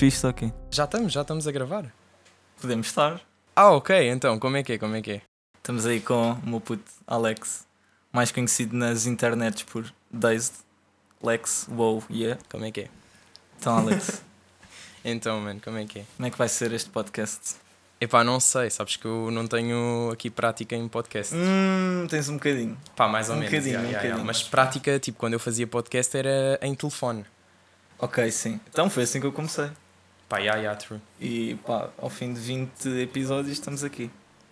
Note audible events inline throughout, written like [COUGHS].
fixe aqui. Já estamos, já estamos a gravar. Podemos estar. Ah, ok, então, como é que é? Como é que é? Estamos aí com o meu puto Alex, mais conhecido nas internets por Dazed. Lex, wow, yeah. Como é que é? Então, Alex, [LAUGHS] Então, mano, como é que é? como é que vai ser este podcast? Epá, não sei, sabes que eu não tenho aqui prática em podcast. Hum, tens um bocadinho. Pá, mais ou um menos. bocadinho, yeah, um yeah, yeah. bocadinho. Mas prática, tipo, quando eu fazia podcast era em telefone. Ok, sim. Então foi assim que eu comecei. Pá, yeah, yeah, true. E pá, ao fim de 20 episódios estamos aqui.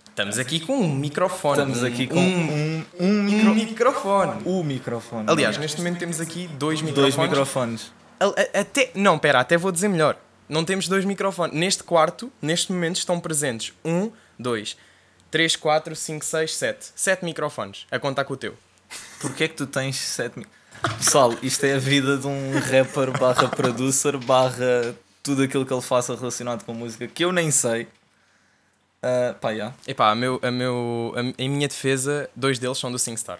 Estamos aqui com um microfone. Estamos um- aqui com um, um, um micro... microfone. O microfone. Aliás, neste momento temos aqui dois dois microfones. microfones. Al- a- Até, não, pera, até vou dizer melhor. Não temos dois microfones. Neste quarto, neste momento, estão presentes um, dois, três, quatro, cinco, seis, sete. Sete microfones. A contar com o teu. Porquê é que tu tens 7 mil? Pessoal, isto é a vida de um rapper barra producer barra tudo aquilo que ele faça relacionado com música que eu nem sei. Ah, pá, já. Epá, a, meu, a, meu, a, em minha defesa, dois deles são do SingStar.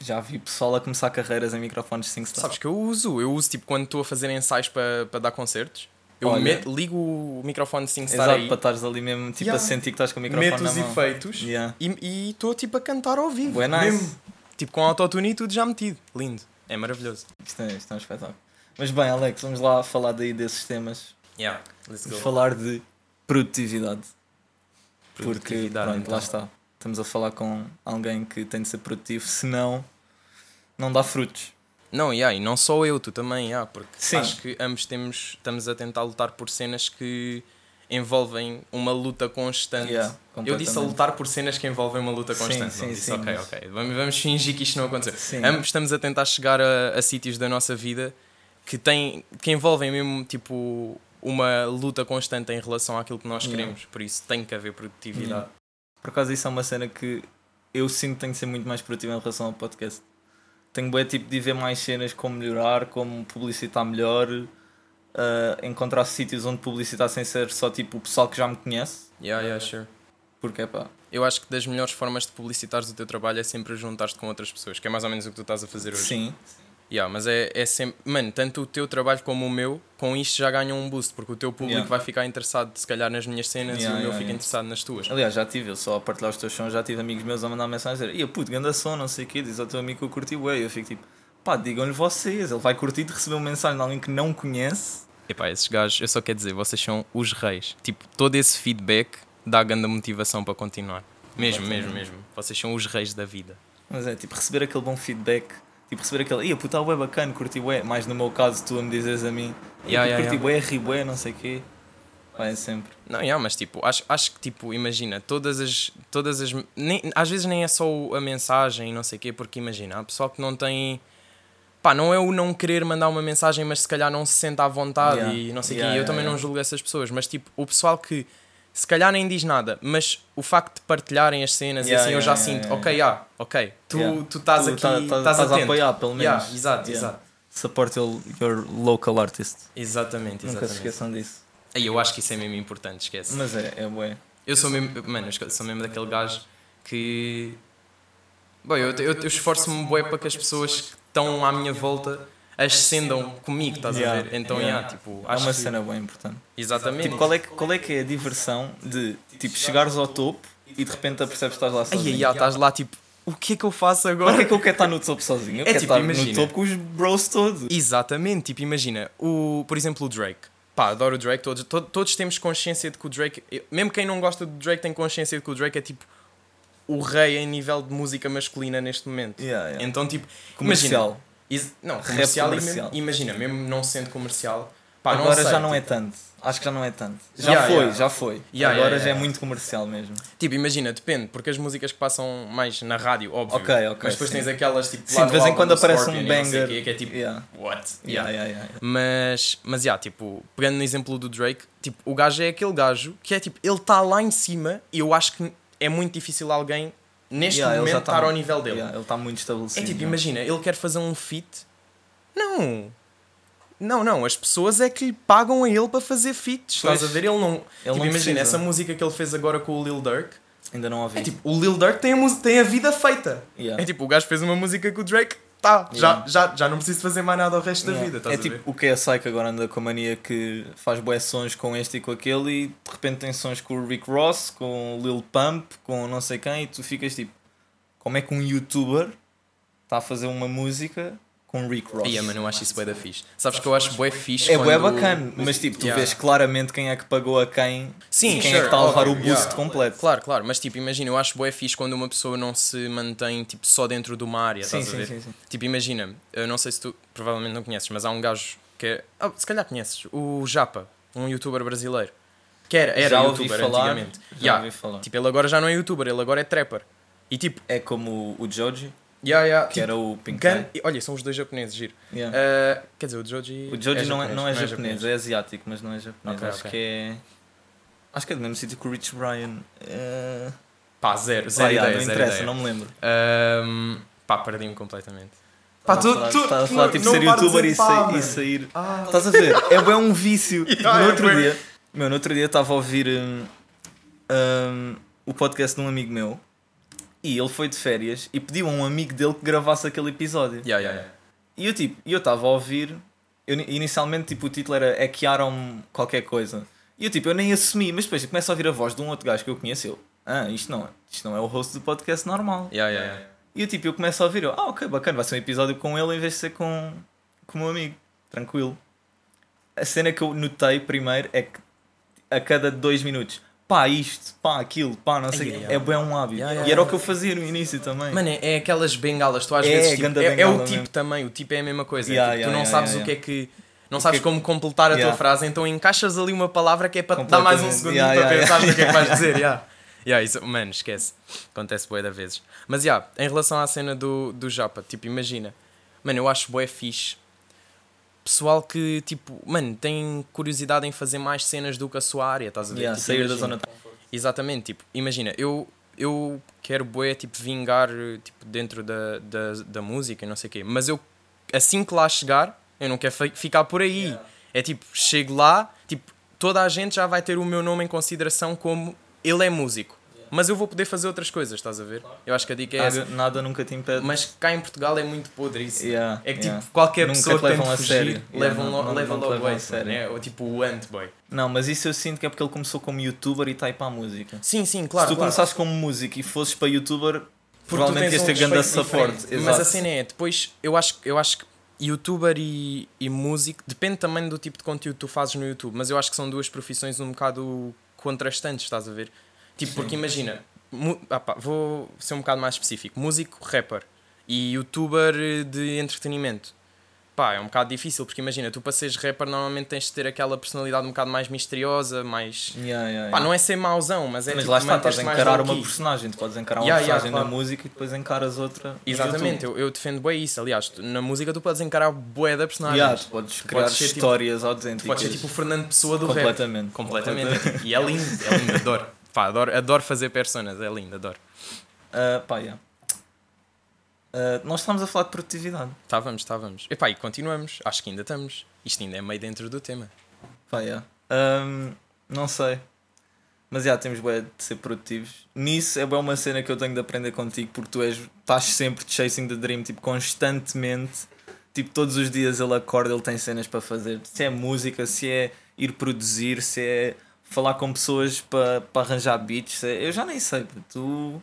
Já vi pessoal a começar carreiras em microfones 5 stars. Sabes que eu uso. Eu uso tipo quando estou a fazer ensaios para dar concertos. Eu Olha. meto- ligo o microfone de SingStar Exato, aí, para estares ali mesmo tipo Yeah. a sentir que estás com o microfone meto os mão. efeitos Yeah. e estou tipo a cantar ao vivo. Bué nice. Mesmo. Tipo com autotune e tudo já metido. Lindo. É maravilhoso. Isto, é, isto é um espetáculo. Mas bem, Alex, vamos lá falar daí desses temas. Yeah, let's Vamos go. falar de produtividade. Porque, Produtividade, pronto, então. lá está. Estamos a falar com alguém que tem de ser produtivo, senão não dá frutos. Não, yeah, e não só eu, tu também, yeah, porque Sim. acho que ambos temos, estamos a tentar lutar por cenas que envolvem uma luta constante. Yeah, eu disse a lutar por cenas que envolvem uma luta Sim, constante. sim, não disse, sim, ok, mas- ok. Vamos, vamos fingir que isto não aconteceu. Sim. Ambos estamos a tentar chegar a, a sítios da nossa vida que, têm, que envolvem mesmo tipo uma luta constante em relação àquilo que nós Yeah. queremos. Por isso tem que haver produtividade. Yeah. Por acaso isso é uma cena que eu sinto que tenho de ser muito mais produtivo em relação ao podcast. Tenho bem tipo de ver mais cenas como melhorar, como publicitar melhor, uh, encontrar sítios onde publicitar sem ser só tipo o pessoal que já me conhece. Yeah, yeah, sure. Porque é pá. Eu acho que das melhores formas de publicitares o teu trabalho é sempre juntar-te com outras pessoas, que é mais ou menos o que tu estás a fazer hoje. Sim. Yeah, mas é, é sempre. Mano, tanto o teu trabalho como o meu, com isto já ganham um boost, porque o teu público Yeah. vai ficar interessado, se calhar, nas minhas cenas Yeah, e o meu yeah, fica interessado nas tuas. Aliás, já tive, eu só a partilhar os teus sons, já tive amigos meus a mandar mensagem a dizer, ia puto, ganda som, não sei o quê, diz ao teu amigo que eu curti bué. Eu fico tipo, pá, digam-lhe vocês, ele vai curtir de receber uma mensagem de alguém que não conhece. Epá, esses gajos, eu só quero dizer, vocês são os reis. Tipo, todo esse feedback dá grande motivação para continuar. Mesmo, mesmo, mesmo. Vocês são os reis da vida. Mas é, tipo, receber aquele bom feedback, tipo, receber aquele, ia puta, é bacana, curti bué, mais no meu caso, tu me dizes a mim, Yeah, yeah, curti yeah. bué, ri bué, não sei o quê. Vai sempre. Não, yeah, mas tipo, acho, acho que tipo, imagina, todas as. Todas as nem, às vezes nem é só a mensagem e não sei o quê, porque imagina, há pessoal que não tem. Pá, não é o não querer mandar uma mensagem, mas se calhar não se sente à vontade Yeah. e não sei o Yeah, quê. Eu yeah, também yeah. não julgo essas pessoas, mas tipo, o pessoal que se calhar nem diz nada, mas o facto de partilharem as cenas Yeah, e assim eu yeah, já yeah, sinto, ok, ah, ok, tu tu estás Tu aqui, tá- tá- estás a atento. apoiar, pelo menos. Exato, exato. Support your, your local artist. Exatamente, Nunca se exatamente. esqueçam disso. Aí eu acho que isso é mesmo importante, esquece. Mas é, é bué. Eu sou mesmo, mano, eu sou mesmo daquele gajo que. Bom, eu, eu, eu esforço-me bué para que as pessoas que estão à minha volta ascendam comigo, estás Yeah, a ver? Então, yeah. yeah, tipo, É uma cena bem importante. Exatamente. Tipo, qual é, que- qual é que é a diversão de tipo, chegares ao topo e de repente percebes que estás lá sozinho? ai, ai, estás lá, tipo, o que é que eu faço Para agora? que é que eu quero estar no topo sozinho? Eu É quero tipo, estar imagina. no topo com os bros todos. Exatamente, tipo, imagina, o, por exemplo, o Drake. Pá, adoro o Drake, todos, to- todos temos consciência de que o Drake, mesmo quem não gosta do Drake tem consciência de que o Drake é tipo o rei em nível de música masculina neste momento. Yeah, yeah. Então, tipo, Comercial. Is- não, comercial, e comercial. imagina, mesmo não sendo comercial, pá, não Agora sei, já não tipo, é tanto. Acho que já não é tanto. Já Yeah, foi, yeah. já foi. Yeah, Agora já é muito comercial mesmo. Tipo, imagina, depende, porque as músicas que passam mais na rádio, óbvio. Ok, ok, Mas depois sim. tens aquelas tipo. Sim, de vez em quando do aparece Scorpion um não banger. quê, que é tipo. What? Yeah, Yeah. yeah, yeah. Mas, mas, yeah, tipo, pegando no exemplo do Drake, tipo, o gajo é aquele gajo que é tipo, ele está lá em cima e eu acho que é muito difícil alguém neste Yeah, momento tá estar ao muito- nível dele. Yeah, ele está muito É estabelecido. tipo, já. imagina, ele quer fazer um feat. Não. Não, não, as pessoas é que lhe pagam a ele para fazer feats. Estás a ver? Ele não. Ele tipo, não imagina, precisa. essa música que ele fez agora com o Lil Durk. Ainda não ouvi. É tipo, o Lil Durk tem a, tem a vida feita. Yeah. É tipo, o gajo fez uma música com o Drake tá, já, Yeah. já, já não preciso fazer mais nada o resto da Yeah. vida, estás é a tipo ver? o que é a Psyche agora anda com a mania que faz bué sons com este e com aquele e de repente tem sons com o Rick Ross, com o Lil Pump, com não sei quem e tu ficas tipo, como é que um youtuber está a fazer uma música com o Rick Ross? Ia, mano, eu acho isso bué da fixe. Sabes que eu acho bué fixe É quando... bué bacana, mas tipo, tu Yeah. vês claramente quem é que pagou a quem Sim, e quem é sure, que está a levar óbvio, o boost yeah. completo. Claro, claro, mas tipo, imagina, eu acho bué fixe quando uma pessoa não se mantém tipo, só dentro de uma área, Sim, estás a sim, ver? sim, sim. Tipo, imagina, eu não sei se tu provavelmente não conheces, mas há um gajo que é. Ah, se calhar conheces, o Japa, um youtuber brasileiro. Que era, era Já youtuber falar, antigamente. já Yeah. ouvi falar. Tipo, ele agora já não é youtuber, ele agora é trapper. E tipo, É como o Joji, yeah, yeah, que tipo, era o Pink gan- Olha, são os dois japoneses, giro. Yeah. Ah, quer dizer, o Joji. O Joji não, é, japonês, não é japonês, é asiático, mas não é japonês. Ok, acho ok. que é. Acho que é do mesmo sítio que o Rich Brian. É... Pá, zero, Pá, zero ideia, não zero interessa, ideia. não me lembro. Ahm, pá, perdi-me completamente. Pá, a falar- estás a falar tipo ser youtuber e, sa- e sair. Estás a ver? É bem um vício. [LAUGHS] No é outro dia, meu, no outro dia estava a ouvir hum, hum, o podcast de um amigo meu e ele foi de férias e pediu a um amigo dele que gravasse aquele episódio. Yeah, yeah, yeah. E eu tipo, eu estava a ouvir, eu, inicialmente tipo o título era Hackearam qualquer coisa. E eu tipo, eu nem assumi, mas depois eu começo a ouvir a voz de um outro gajo que eu conheço, eu, ah, isto não, é- isto não é o host do podcast normal. E eu tipo, eu começo a ouvir, eu, ah ok, bacana, vai ser um episódio com ele em vez de ser com, com o meu amigo, tranquilo. A cena que eu notei primeiro é que a cada dois minutos, pá isto, pá aquilo, pá não sei, o quê, ai, é bem um hábito. Yeah, yeah, e era o yeah. que eu fazia no início também. Mano, é, é aquelas bengalas, tu às É, vezes tipo, é, é o tipo mesmo. também, o tipo é a mesma coisa. é Yeah, tipo, yeah, tu não yeah, sabes yeah, o que é que. Não sabes como completar a tua Yeah. frase, então encaixas ali uma palavra que é para te dar mais um Yeah, para yeah, pensar yeah. no que é que vais dizer. Yeah. Yeah, isso, mano, esquece. Acontece bué da vezes. Mas yeah, em relação à cena do, do Japa, tipo, imagina, mano, eu acho bué fixe. Pessoal que, tipo, mano, tem curiosidade em fazer mais cenas do que a sua área, estás a ver? Yeah, Tipo, sair da imagina. zona de conforto. Exatamente, tipo, imagina, eu, eu quero bué, tipo, vingar tipo, dentro da, da, da música e não sei o quê, mas eu, assim que lá chegar, eu não quero fi- ficar por aí. É tipo, chego lá, tipo, toda a gente já vai ter o meu nome em consideração como ele é músico. Mas eu vou poder fazer outras coisas, estás a ver? Eu acho que a dica é essa. Nada, nada nunca te impede. Mas cá em Portugal é muito podre isso. Yeah, é que yeah. tipo, qualquer Nunca pessoa que tente levam a fugir, sério. Yeah, levam, não- lo- não- levam não logo levam sério. né? Ou tipo o ant-boy. Não, mas isso eu sinto que é porque ele começou como youtuber e está aí para a música. Sim, sim, claro. Se tu claro. começares como músico e fosses para youtuber, Porque provavelmente ias ter grande diferente. Mas a cena é, depois eu acho, eu acho que youtuber e, e músico, depende também do tipo de conteúdo que tu fazes no YouTube, mas eu acho que são duas profissões um bocado contrastantes, estás a ver? Tipo, porque imagina, ah pá, vou ser um bocado mais específico, músico, rapper e youtuber de entretenimento. Pá, é um bocado difícil, porque imagina, tu para seres rapper normalmente tens de ter aquela personalidade um bocado mais misteriosa, mais... Yeah, yeah, Pá, yeah. não é ser mauzão, mas é Mas tipo, lá está, estás a encarar uma personagem. Tu podes encarar uma personagem na música e depois encaras outra. Exatamente, eu, eu defendo bem isso. Aliás, tu- na música tu podes encarar bué da personagem. Yeah, tu podes criar podes tipo- histórias tu autênticas. podes ser tipo o Fernando Pessoa do rap. Completamente. Completamente. E é lindo, é lindo, adoro. Pá, adoro, adoro fazer personas, é lindo, adoro. Ah, pá, yeah. Ah, nós estamos a falar de produtividade. Estávamos, estávamos. Epá, e continuamos. Acho que ainda estamos. Isto ainda é meio dentro do tema. Pá, yeah. Ahm, não sei. Mas já temos bué de ser produtivos. Nisso é bem uma cena que eu tenho de aprender contigo porque tu és, estás sempre chasing the dream, tipo, constantemente. Tipo, todos os dias ele acorda, ele tem cenas para fazer. Se é música, se é ir produzir, se é falar com pessoas para para arranjar beats. é- Eu já nem sei, tu.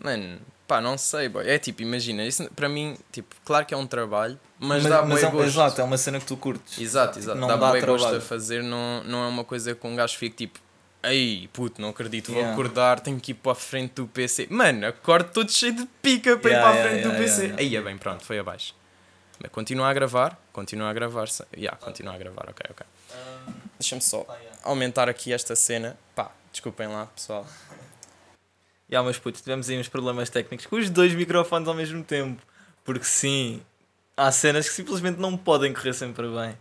Mano, pá, não sei, boy. É tipo, imagina, isso para mim, tipo, claro que é um trabalho, mas, Mas, dá mas é, um- gosto. exato, é uma cena que tu curtes. Exato, exato. Não dá, dá bué gosto a fazer, não, não é uma coisa que um gajo fique tipo, ei, puto, não acredito, vou Yeah. acordar, tenho que ir para a frente do PC. Mano, acordo todo cheio de pica para ir Yeah, para a yeah, frente do yeah, PC. yeah, Aí é bem, pronto, foi abaixo. Mas continua a gravar, continua a gravar. Yeah, continua a gravar, ok, ok. Deixa-me só aumentar aqui esta cena. Pá, desculpem lá, pessoal. Ya, mas puto, tivemos aí uns problemas técnicos com os dois microfones ao mesmo tempo. Porque sim, há cenas que simplesmente não podem correr sempre bem.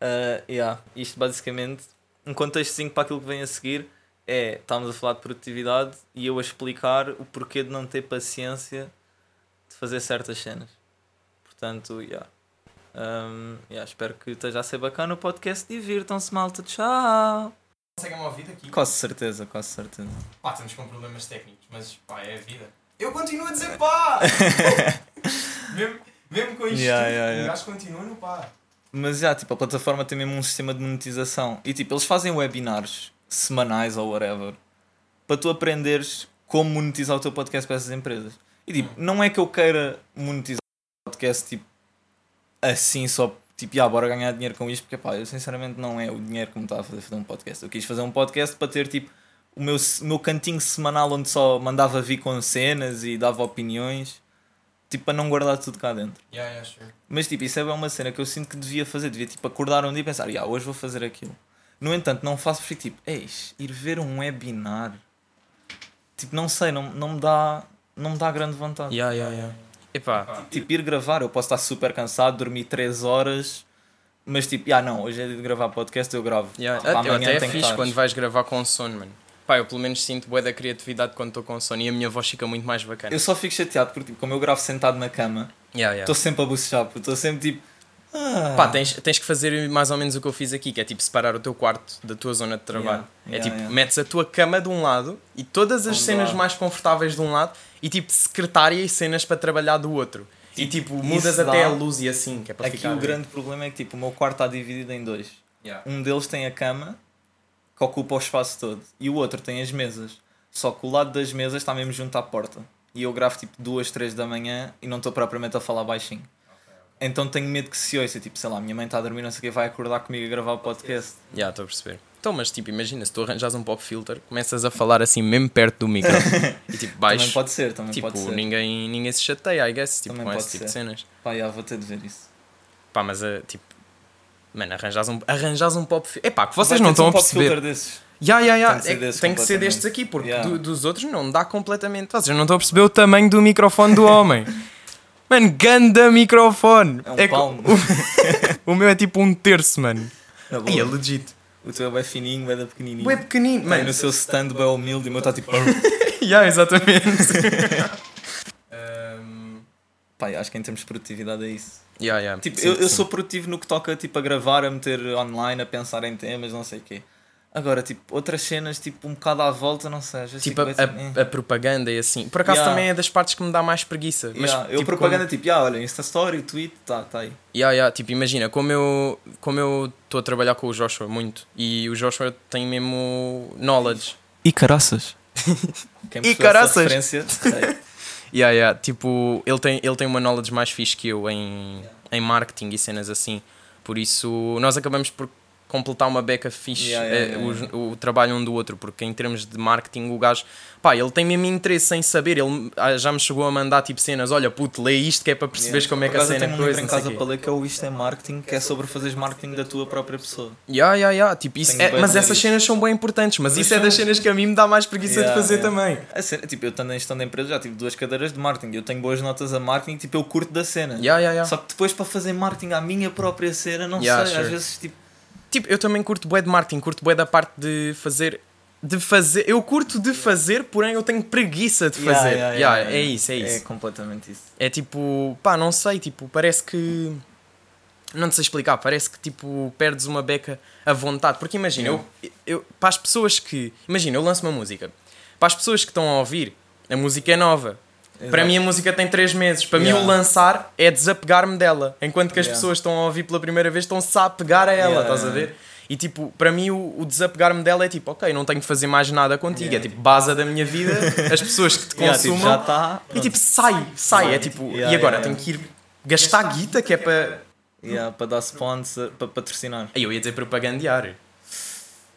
Uh, yeah, isto basicamente, um contextozinho para aquilo que vem a seguir é, estávamos a falar de produtividade e eu a explicar o porquê de não ter paciência de fazer certas cenas. Portanto, yeah. Um, yeah, espero que esteja a ser bacana o podcast. Divirtam-se, malta. Tchau. Conseguem-me ouvir daqui? Quase certeza, quase certeza. Pá, estamos com problemas técnicos, mas pá, é a vida. Eu continuo a dizer pá! [LAUGHS] mesmo, Mesmo com isto, Yeah, tudo, yeah, o yeah. gajo continua no par. Mas já, tipo, a plataforma tem mesmo um sistema de monetização. E tipo, eles fazem webinars semanais ou whatever para tu aprenderes como monetizar o teu podcast para essas empresas. E tipo, não é que eu queira monetizar o podcast tipo assim só tipo, já, bora ganhar dinheiro com isto, porque pá, eu sinceramente não é o dinheiro que me está a fazer fazer um podcast. Eu quis fazer um podcast para ter tipo o meu, o meu cantinho semanal onde só mandava vir com cenas e dava opiniões, tipo, para não guardar tudo cá dentro. Yeah, yeah, sure. Mas tipo, isso é uma cena que eu sinto que devia fazer. Devia tipo acordar um dia e pensar, "Ya, hoje vou fazer aquilo. No entanto, não faço porque tipo, eis, ir ver um webinar. Tipo, não sei, não, não me dá. Não me dá grande vontade. Yeah, yeah, yeah. Epá, Tipo, ir gravar, eu posso estar super cansado, dormir 3 horas, mas tipo, ah não, hoje é dia de gravar podcast, eu gravo. yeah. Tipo, eu até é fixe quando vais gravar com sono, mano. Pá, eu pelo menos sinto bué da criatividade quando estou com sono e a minha voz fica muito mais bacana. Eu só fico chateado porque tipo, como eu gravo sentado na cama, Yeah, yeah. estou sempre a bocejar, porque estou sempre tipo. Ah, Pá, tens, tens que fazer mais ou menos o que eu fiz aqui, que é tipo separar o teu quarto da tua zona de trabalho. Yeah, é yeah, tipo, yeah. metes a tua cama de um lado e todas as um cenas lado. mais confortáveis de um lado e tipo secretária e cenas para trabalhar do outro. E tipo, mudas isso até a luz e assim, que é para Aqui ficar. o grande problema é que tipo, o meu quarto está dividido em dois. Um deles tem a cama, que ocupa o espaço todo, e o outro tem as mesas. Só que o lado das mesas está mesmo junto à porta. E eu gravo tipo duas, três da manhã e não estou propriamente a falar baixinho. Então tenho medo que se ouça, tipo, sei lá, minha mãe está a dormir, não sei o que, vai acordar comigo a gravar o podcast. Já, estou a perceber. Então, mas tipo, imagina, se tu arranjas um pop filter, começas a falar assim mesmo perto do micro [LAUGHS] e tipo, Também baixo. pode ser, também Tipo, pode ser. ninguém, ninguém se chateia, I guess, tipo, Também com esse tipo de ser. cenas. Pá, já, vou ter de ver isso. Pá, mas uh, tipo, mano, arranjas um, arranjas um pop filter. Epá, que vocês não de estão ser a um pop perceber. filter desses. Ya, ya. Tem de ser É- desses Tem que ser destes aqui, porque Yeah. do- dos outros não dá completamente. Vocês não estão a perceber o tamanho do microfone do homem. [LAUGHS] Mano, ganda microfone. É um co- palmo. o, o meu é tipo um terço, mano. Aí é legit. O teu é bem fininho, bem da pequenininho. Ué, pequenino, Mano, mano. no seu stand bem humilde e o meu está tipo. [LAUGHS] Ya, exatamente. [LAUGHS] um, Pá, acho que em termos de produtividade é isso. ya, ya. Tipo, Sim, eu, eu sim. sou produtivo no que toca tipo, a gravar, a meter online, a pensar em temas, não sei o quê. Agora, tipo, outras cenas, tipo, um bocado à volta, não sei. Tipo, a, fico bem, a- a propaganda e assim. Por acaso Yeah. também é das partes que me dá mais preguiça. Mas, Yeah, eu tipo, propaganda, tipo, ah, olha, Insta Story, tweet, tá, tá aí. Ya, ya, tipo, imagina, como eu como eu estou a trabalhar com o Joshua muito e o Joshua tem mesmo knowledge. E caraças. [LAUGHS] Quem E caraças. referência, sei. Ya, ya, tipo, ele tem, ele tem uma knowledge mais fixe que eu em, em marketing e cenas assim. Por isso, nós acabamos por completar uma beca fixe Ya, ya, eh, os- ya. o, trabalho um do outro, porque em termos de marketing o gajo, pá, ele tem mesmo interesse em saber, ele ah, já me chegou a mandar tipo cenas, olha puto, lê isto que é para perceberes como é que a cena tenho um coisa, em casa para ler que é o Isto é Marketing, que é sobre fazeres marketing da tua própria pessoa. Ya, ya, ya, tipo, isso é, mas essas cenas são bem importantes, mas, Mas isso é das são- cenas que a mim me dá mais preguiça Yeah, de fazer yeah. também. A cena, tipo, eu estando em empresa já tive duas cadeiras de marketing. Eu tenho boas notas a marketing, tipo, eu curto da cena. Só que depois para fazer marketing à minha própria cena, não Yeah, sei, sure. às vezes tipo. Tipo, eu também curto bué de marketing, curto bué da parte de fazer. De fazer. Eu curto de fazer, porém eu tenho preguiça de fazer. yeah, Yeah, yeah, é isso, é É isso. completamente isso. É tipo, pá, não sei, tipo, parece que. Não te sei explicar, parece que tipo perdes uma beca à vontade. Porque imagina, eu, eu, para as pessoas que. Imagina, eu lanço uma música. Para as pessoas que estão a ouvir, a música é nova. Para Exato. mim a música tem 3 meses. Para mim Yeah. o lançar é desapegar-me dela. Enquanto que as Yeah. pessoas estão a ouvir pela primeira vez estão-se a apegar a ela, Yeah, estás a ver? E tipo, para mim o, o desapegar-me dela é tipo, ok, não tenho de fazer mais nada contigo. Yeah. É tipo, base da minha vida, [LAUGHS] as pessoas que te Yeah, tipo, consumam. já está. E tipo, sai, sai. É tipo, Yeah, e agora yeah, tenho que ir gastar guita que é para. Yeah, para dar sponsor, para patrocinar. Aí eu ia dizer propagandear.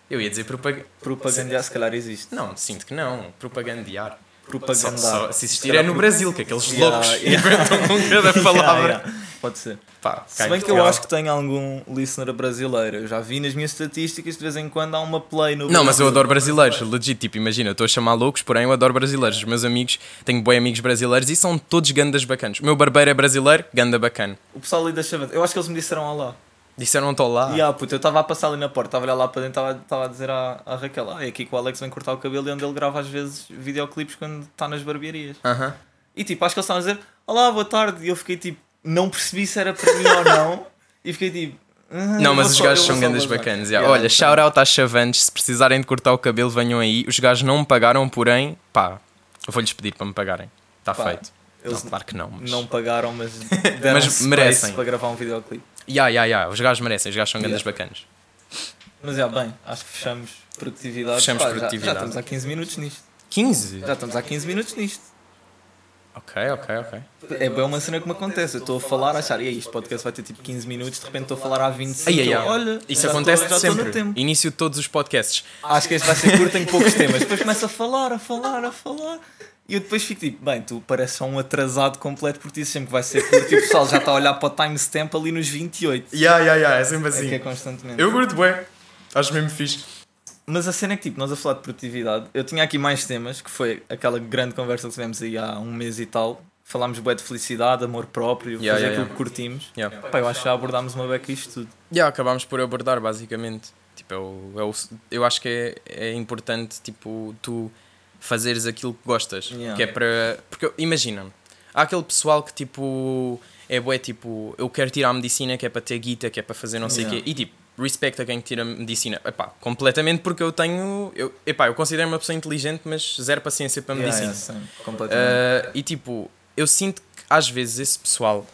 Eu ia dizer propag... Propagandear, se calhar existe. Não, sinto que não. Propagandear. Só, Propagandar. só- se existir é no Brasil, que aqueles Yeah, loucos yeah. [LAUGHS] inventam com cada [LAUGHS] palavra. yeah. Pode ser. Pá, Se bem que eu acho que tenho algum listener brasileiro. Eu já vi nas minhas estatísticas de vez em quando há uma play no Não, mas eu adoro brasileiros, legit, tipo, imagina, eu estou a chamar loucos, porém eu adoro brasileiros. Os meus amigos, tenho bons amigos brasileiros e são todos gandas bacanas. O meu barbeiro é brasileiro, ganda bacana. O pessoal ali da Chavante. Eu acho que eles me disseram olá. Disseram estou lá. E ah, puto, eu estava a passar ali na porta, estava a olhar lá para dentro, estava- estava a dizer à, à Raquel, ah, é aqui que o Alex vem cortar o cabelo e onde ele grava às vezes videoclipes quando está nas barbearias. Aham. E tipo, acho que eles estavam a dizer, olá, boa tarde, e eu fiquei tipo, não percebi se era para mim ou não, e fiquei tipo, "Ah, Não, eu mas os só- gajos eu são grandes vazar." bacanas. yeah. Yeah, Olha, então. shout out às chavantes, se precisarem de cortar o cabelo, venham aí. Os gajos não me pagaram, porém, pá, eu vou-lhes pedir para me pagarem. Está feito. Eles Não, claro que não, mas... não pagaram, mas [LAUGHS] deram Mas merecem. para gravar um videoclipe. Ya, ya, ya, os gajos merecem, os gajos são grandes Yeah. bacanas. Mas já bem, acho que fechamos produtividade. Fechamos Pá, já- produtividade. Já, estamos há 15 minutos nisto. 15? Já estamos há 15 minutos nisto. Ok, ok, ok. É bem uma cena que me acontece. Eu estou a falar, a achar, e aí, este podcast vai ter tipo 15 minutos, de repente estou a falar há 25. Ai, ai, ai. Olha, Isso já acontece já no sempre. tempo. Início de todos os podcasts. Acho que este vai ser curto, tenho poucos temas. Depois começa a falar, a falar, a falar. E eu depois fico tipo, bem, tu pareces só um atrasado completo porque dizes sempre vai ser curto e o pessoal já está a olhar para o timestamp ali nos 28. Ya, ya, ya, é sempre É que é constantemente. Eu curto bem. Acho mesmo fixe. Mas a cena é que tipo, nós a falar de produtividade, eu tinha aqui mais temas, que foi aquela grande conversa que tivemos aí há um mês e tal. Falámos bué de felicidade, amor próprio, Yeah, fazer yeah, aquilo yeah. que curtimos. Ya. Pá, eu acho que já abordámos uma beca isto tudo. Ya, acabámos por abordar, basicamente. Tipo, é o, é eu acho que é, é importante, tipo, tu fazeres aquilo que gostas. Yeah. Que é para... Porque, imagina, há aquele pessoal que, tipo, é bué, tipo, eu quero tirar a medicina, que é para ter guita, que é para fazer não sei o Yeah. quê. E, tipo, respeito a quem tira a medicina. Epá, completamente porque eu tenho... Eu, epá, eu considero uma pessoa inteligente, mas zero paciência para Yeah, medicina. yeah, sim, completamente. Uh, e tipo, eu sinto que às vezes esse pessoal,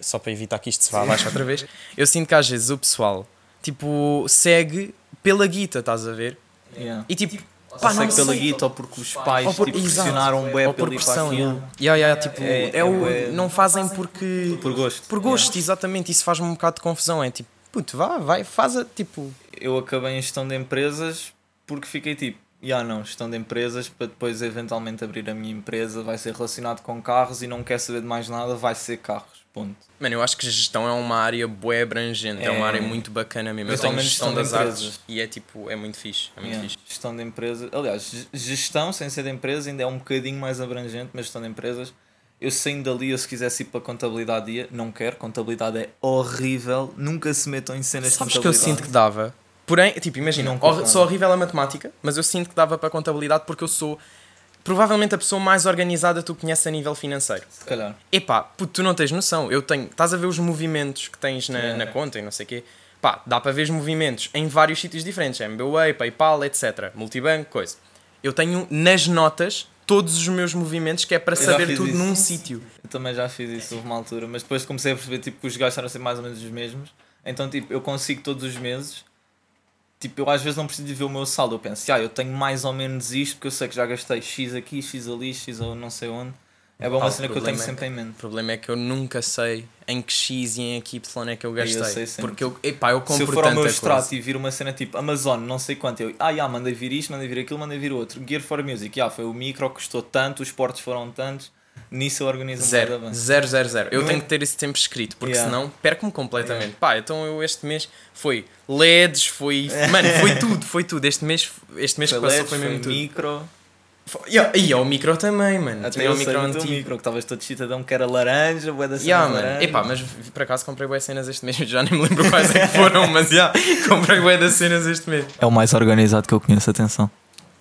só para evitar que isto se vá abaixo outra vez, eu sinto que às vezes o pessoal, tipo, segue pela guita, estás a ver? Yeah. E tipo, Pá, sei pela guita ou porque os pais Ou por- tipo, exato. pressionaram bué Ou por pressão, yeah. Yeah, yeah, tipo, É- é, é o, bué- não fazem porque... Por gosto. Por gosto, exatamente, isso faz-me um bocado de confusão, é tipo, puto, vá, vai, faz a, tipo... Eu acabei em gestão de empresas porque fiquei tipo, já não, gestão de empresas para depois eventualmente abrir a minha empresa, vai ser relacionado com carros e não quer saber de mais nada, vai ser carros. Ponto. Mano, eu acho que gestão é uma área bué abrangente, é, É. uma área muito bacana mesmo. Eu tenho gestão gestão das artes e é tipo, é muito fixe, é muito Yeah. fixe. Gestão de empresas, aliás, ge- gestão sem ser de empresas ainda é um bocadinho mais abrangente, mas gestão de empresas, eu saindo dali, eu se quisesse ir para contabilidade ia, não quero, contabilidade é horrível, nunca se metam em cenas Sabes de que eu sinto que dava. Porém, tipo, imagina, Não sou horrível a matemática, mas eu sinto que dava para contabilidade porque eu sou provavelmente a pessoa mais organizada que tu conheces a nível financeiro. Se calhar. Epá, puto, tu não tens noção. Eu tenho. Estás a ver os movimentos que tens na, É. na conta e não sei o quê. Pá, dá para ver os movimentos em vários sítios diferentes. MBWay, PayPal, etc. Multibanco, coisa. Eu tenho nas notas todos os meus movimentos que é para já saber tudo isso. num sítio. Eu também já fiz isso houve uma altura, mas depois comecei a perceber tipo, que os gastos eram sempre mais ou menos os mesmos. Então tipo, eu consigo todos os meses. Tipo, eu às vezes não preciso de ver o meu saldo. Eu penso, ah, eu tenho mais ou menos isto porque eu sei que já gastei X aqui, X ali, X ou não sei onde. É bom Ah, uma o cena que eu tenho é sempre em O mente. problema é que eu nunca sei em que X e em que Y é que eu Eu gastei. sei sempre. porque eu, epá, eu Se compro eu for ao meu extrato e vir uma cena tipo Amazon, não sei quanto, eu, ah, já, mandei vir isto, mandei vir aquilo, mandei vir outro. Gear for Music, já, foi o micro, custou tanto, os portos foram tantos. Nisso eu organizo Zero, zero, zero, zero. Eu tenho que ter esse tempo escrito, porque Yeah. senão perco-me completamente. Pá, então eu este mês foi LEDs, foi. [LAUGHS] Mano, foi tudo, foi tudo. Este mês, este mês Foi que passou LEDs, foi foi mesmo tudo. micro. Foi- Yeah, E ao micro também, mano. Até o micro antigo. micro, que estavas todo chitadão que era laranja, bué da cena Yeah, mano. laranja. Epá, mas por acaso comprei boas cenas este mês, já nem me lembro quais é que foram, mas já, [LAUGHS] comprei boas das cenas este mês. É o mais organizado que eu conheço, atenção.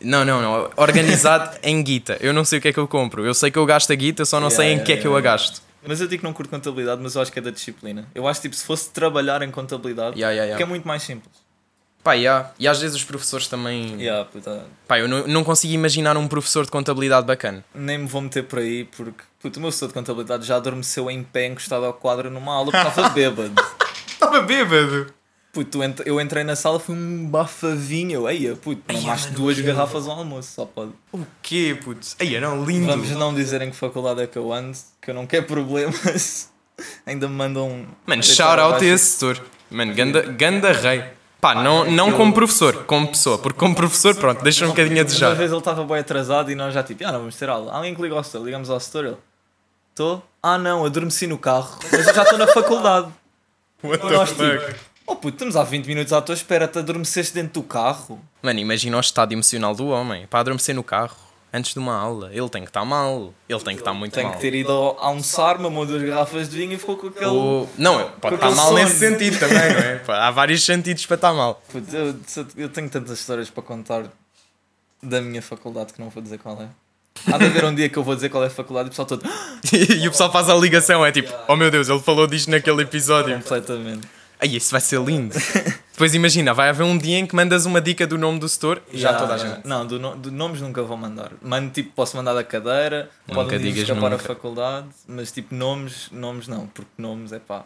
Não, não, não. Organizado [LAUGHS] em guita. Eu não sei o que é que eu compro. Eu sei que eu gasto a guita, eu só não sei em Yeah, que é yeah, que eu a yeah. gasto. Mas eu digo que não curto contabilidade, mas eu acho que é da disciplina. Eu acho tipo, se fosse trabalhar em contabilidade, Yeah, yeah, que é yeah. muito mais simples. Pá, yeah. E às vezes os professores também. Yeah, puta, Pá, eu não, não consigo imaginar um professor de contabilidade bacana. nem me vou meter por aí porque puto, o meu professor de contabilidade já adormeceu em pé encostado ao quadro numa aula porque estava [LAUGHS] bêbado. Estava bêbado. Puto, eu entrei na sala, fui um bafavinho. Eu, eia, puto, Ai, mais mano, duas garrafas ao almoço, só pode. O quê, putz? Aí, não, lindo. Vamos não dizer em que faculdade é que eu ando, que eu não quero problemas. [LAUGHS] Ainda me mandam. Mano, shout out a esse setor. Mano, ganda, ganda rei. Pá, não, não como professor, como pessoa. Porque como professor, pronto, deixa um bocadinho a Uma desejar. vez ele estava bem atrasado e nós já tipo, ah, não vamos ter aula. Alguém que liga ao setor, ligamos ao setor. Ele, estou? Ah, não, adormeci no carro, mas eu já estou na faculdade. [LAUGHS] What E nós tipo, oh puto, estamos há 20 minutos à tua espera, te adormeceste dentro do carro. Mano, imagina o estado emocional do homem. Para adormecer no carro, antes de uma aula. Ele tem que estar mal. Ele tem que estar muito Tem mal. que ter ido almoçar, mamou duas garrafas de vinho e ficou com aquele. Ou- Não, pode estar aquele mal sono. nesse sentido também, não é? Há vários sentidos para estar mal. Puto, eu, eu tenho tantas histórias para contar da minha faculdade que não vou dizer qual é. Há de haver um dia que eu vou dizer qual é a faculdade e o pessoal todo. [LAUGHS] e o pessoal faz a ligação, é tipo, oh meu Deus, ele falou disto naquele episódio. completamente. Ai, isso vai ser lindo. [LAUGHS] Depois imagina, vai haver um dia em que mandas uma dica do nome do store e já Yeah, toda a gente. Não, do, no- do nomes nunca vou mandar. Mando tipo, posso mandar da cadeira, Nunca podem digas escapar a nunca. faculdade, mas tipo, nomes, nomes não, porque nomes é pá.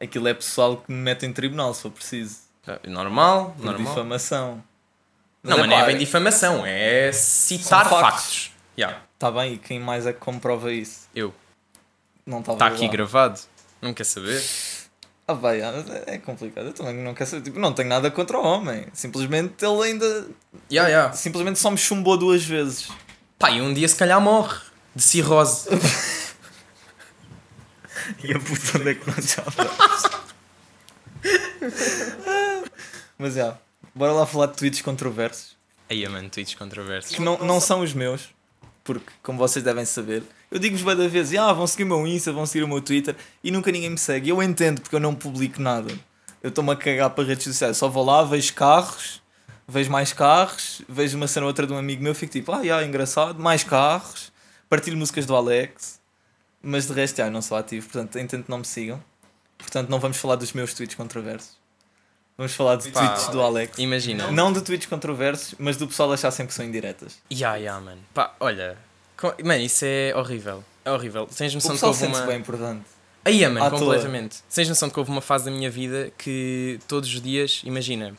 Aquilo é pessoal que me mete em tribunal se for preciso. Normal, Por normal. difamação. Não, mas não é bem difamação, é citar factos. factos. Yeah, Tá bem, e quem mais é que comprova isso? eu. Não estava Está aqui gravado. Não quer saber? Ah, vai, é é complicado. Eu também não quero saber. Tipo, não tenho nada contra o homem. Simplesmente ele ainda. Yeah, yeah. Simplesmente só me chumbou duas vezes. Pá, e um dia se calhar morre de cirrose. [LAUGHS] E a puta onde é que nós já? [LAUGHS] Mas já, bora lá falar de tweets controversos. Aí, mano, tweets controversos. Que não, não são os meus, porque, como vocês devem saber, eu digo-vos bem da vez, ah, vão seguir o meu Insta, vão seguir o meu Twitter, e nunca ninguém me segue. Eu entendo, porque eu não publico nada. Eu estou-me a cagar para redes sociais. Só vou lá, vejo carros, vejo mais carros, vejo uma cena ou outra de um amigo meu, fico tipo, ah, já, engraçado, mais carros, partilho músicas do Alex, mas de resto, já, não sou ativo, portanto, entendo que não me sigam. Portanto, não vamos falar dos meus tweets controversos. Vamos falar de Pá, tweets do Alex. Imagina. Não de tweets controversos, mas do pessoal achar sempre que são indiretas. Ya, ya, mano. Pá, olha. Mano, isso é horrível. É horrível. Tens O noção de que houve uma. bem, portanto. Aí, é, mano, completamente. Tens noção de que houve uma fase da minha vida que todos os dias, imagina,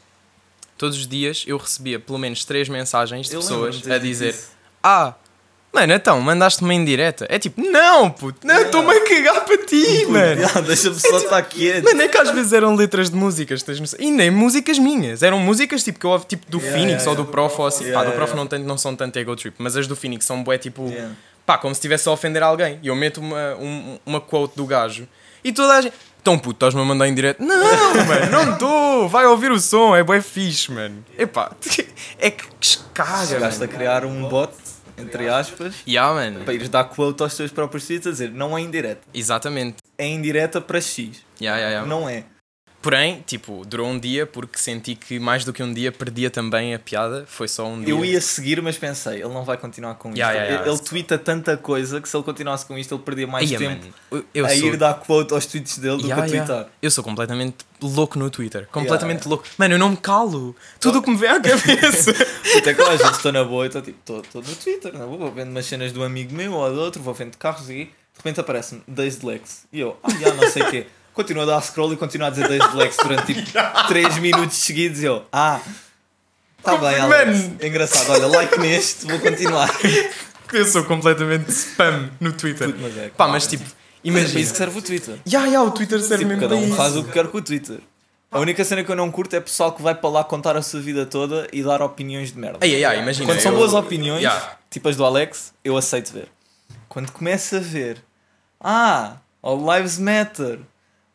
todos os dias eu recebia pelo menos três mensagens de Eu pessoas a dizer: isso. Ah, mano, então, mandaste-me em direta. É tipo, não, puto, não, estou-me a cagar para ti, mano. Deixa-me só estar quieto. Mano, é que às vezes eram letras de músicas, tens noção? E nem músicas minhas, eram músicas tipo que eu ouvi tipo do Yeah, Phoenix yeah, ou do. Prof ou assim. Yeah, pá, do Prof não, tanto, não são tanto ego trip, mas as do Phoenix são bué tipo. Pá, como se estivesse a ofender alguém. E eu meto uma, um- uma quote do gajo e toda a gente. Então puto, estás-me a mandar em direto? Não, mano, não [LAUGHS] estou. Vai ouvir o som, é bué fixe, mano. Epá, [LAUGHS] é que caga, Chegaste a mano. criar um bot, entre aspas, Yeah, mano. para ires dar quote aos teus próprios tweets a dizer não é indireta. Exatamente. É indireta para X. Yeah, yeah, yeah. Não é. Porém, tipo, durou um dia porque senti que mais do que um dia perdia também a piada. Foi só um dia. Eu ia seguir, mas pensei, ele não vai continuar com isto. Yeah, yeah, yeah. Ele, ele tweeta tanta coisa que se ele continuasse com isto, ele perdia mais tempo eu, eu a sou... ir dar quote aos tweets dele do Yeah, que a yeah. twittar. Eu sou completamente louco no Twitter. Completamente Yeah. louco. Mano, eu não me calo. Tudo o que me vem à [LAUGHS] cabeça. Até que às vezes estou na boa e estou tipo, estou no Twitter, boa, vou vendo umas cenas de um amigo meu ou de outro, vou vendo carros e de repente aparece-me Dazed Lex. E eu, ah, já não sei o quê. [LAUGHS] Continuo a dar scroll e continuo a dizer Dazed Lex durante tipo [LAUGHS] 3 minutos seguidos e eu, ah, tá bem, Alex. Mano. Engraçado, olha, like neste, vou continuar. [LAUGHS] eu sou completamente spam no Twitter. Puto, mas é. Pá, mas tipo, Mas é imagina. isso que serve o Twitter. Ya, ya, o Twitter serve Tipo, mesmo cada um faz o que quer com o Twitter. A única cena que eu não curto é pessoal que vai para lá contar a sua vida toda e dar opiniões de merda. Ai, ai, ai, imagina. Quando são eu- boas opiniões, Ya. tipo as do Alex, eu aceito ver. Quando começa a ver, ah, all lives matter,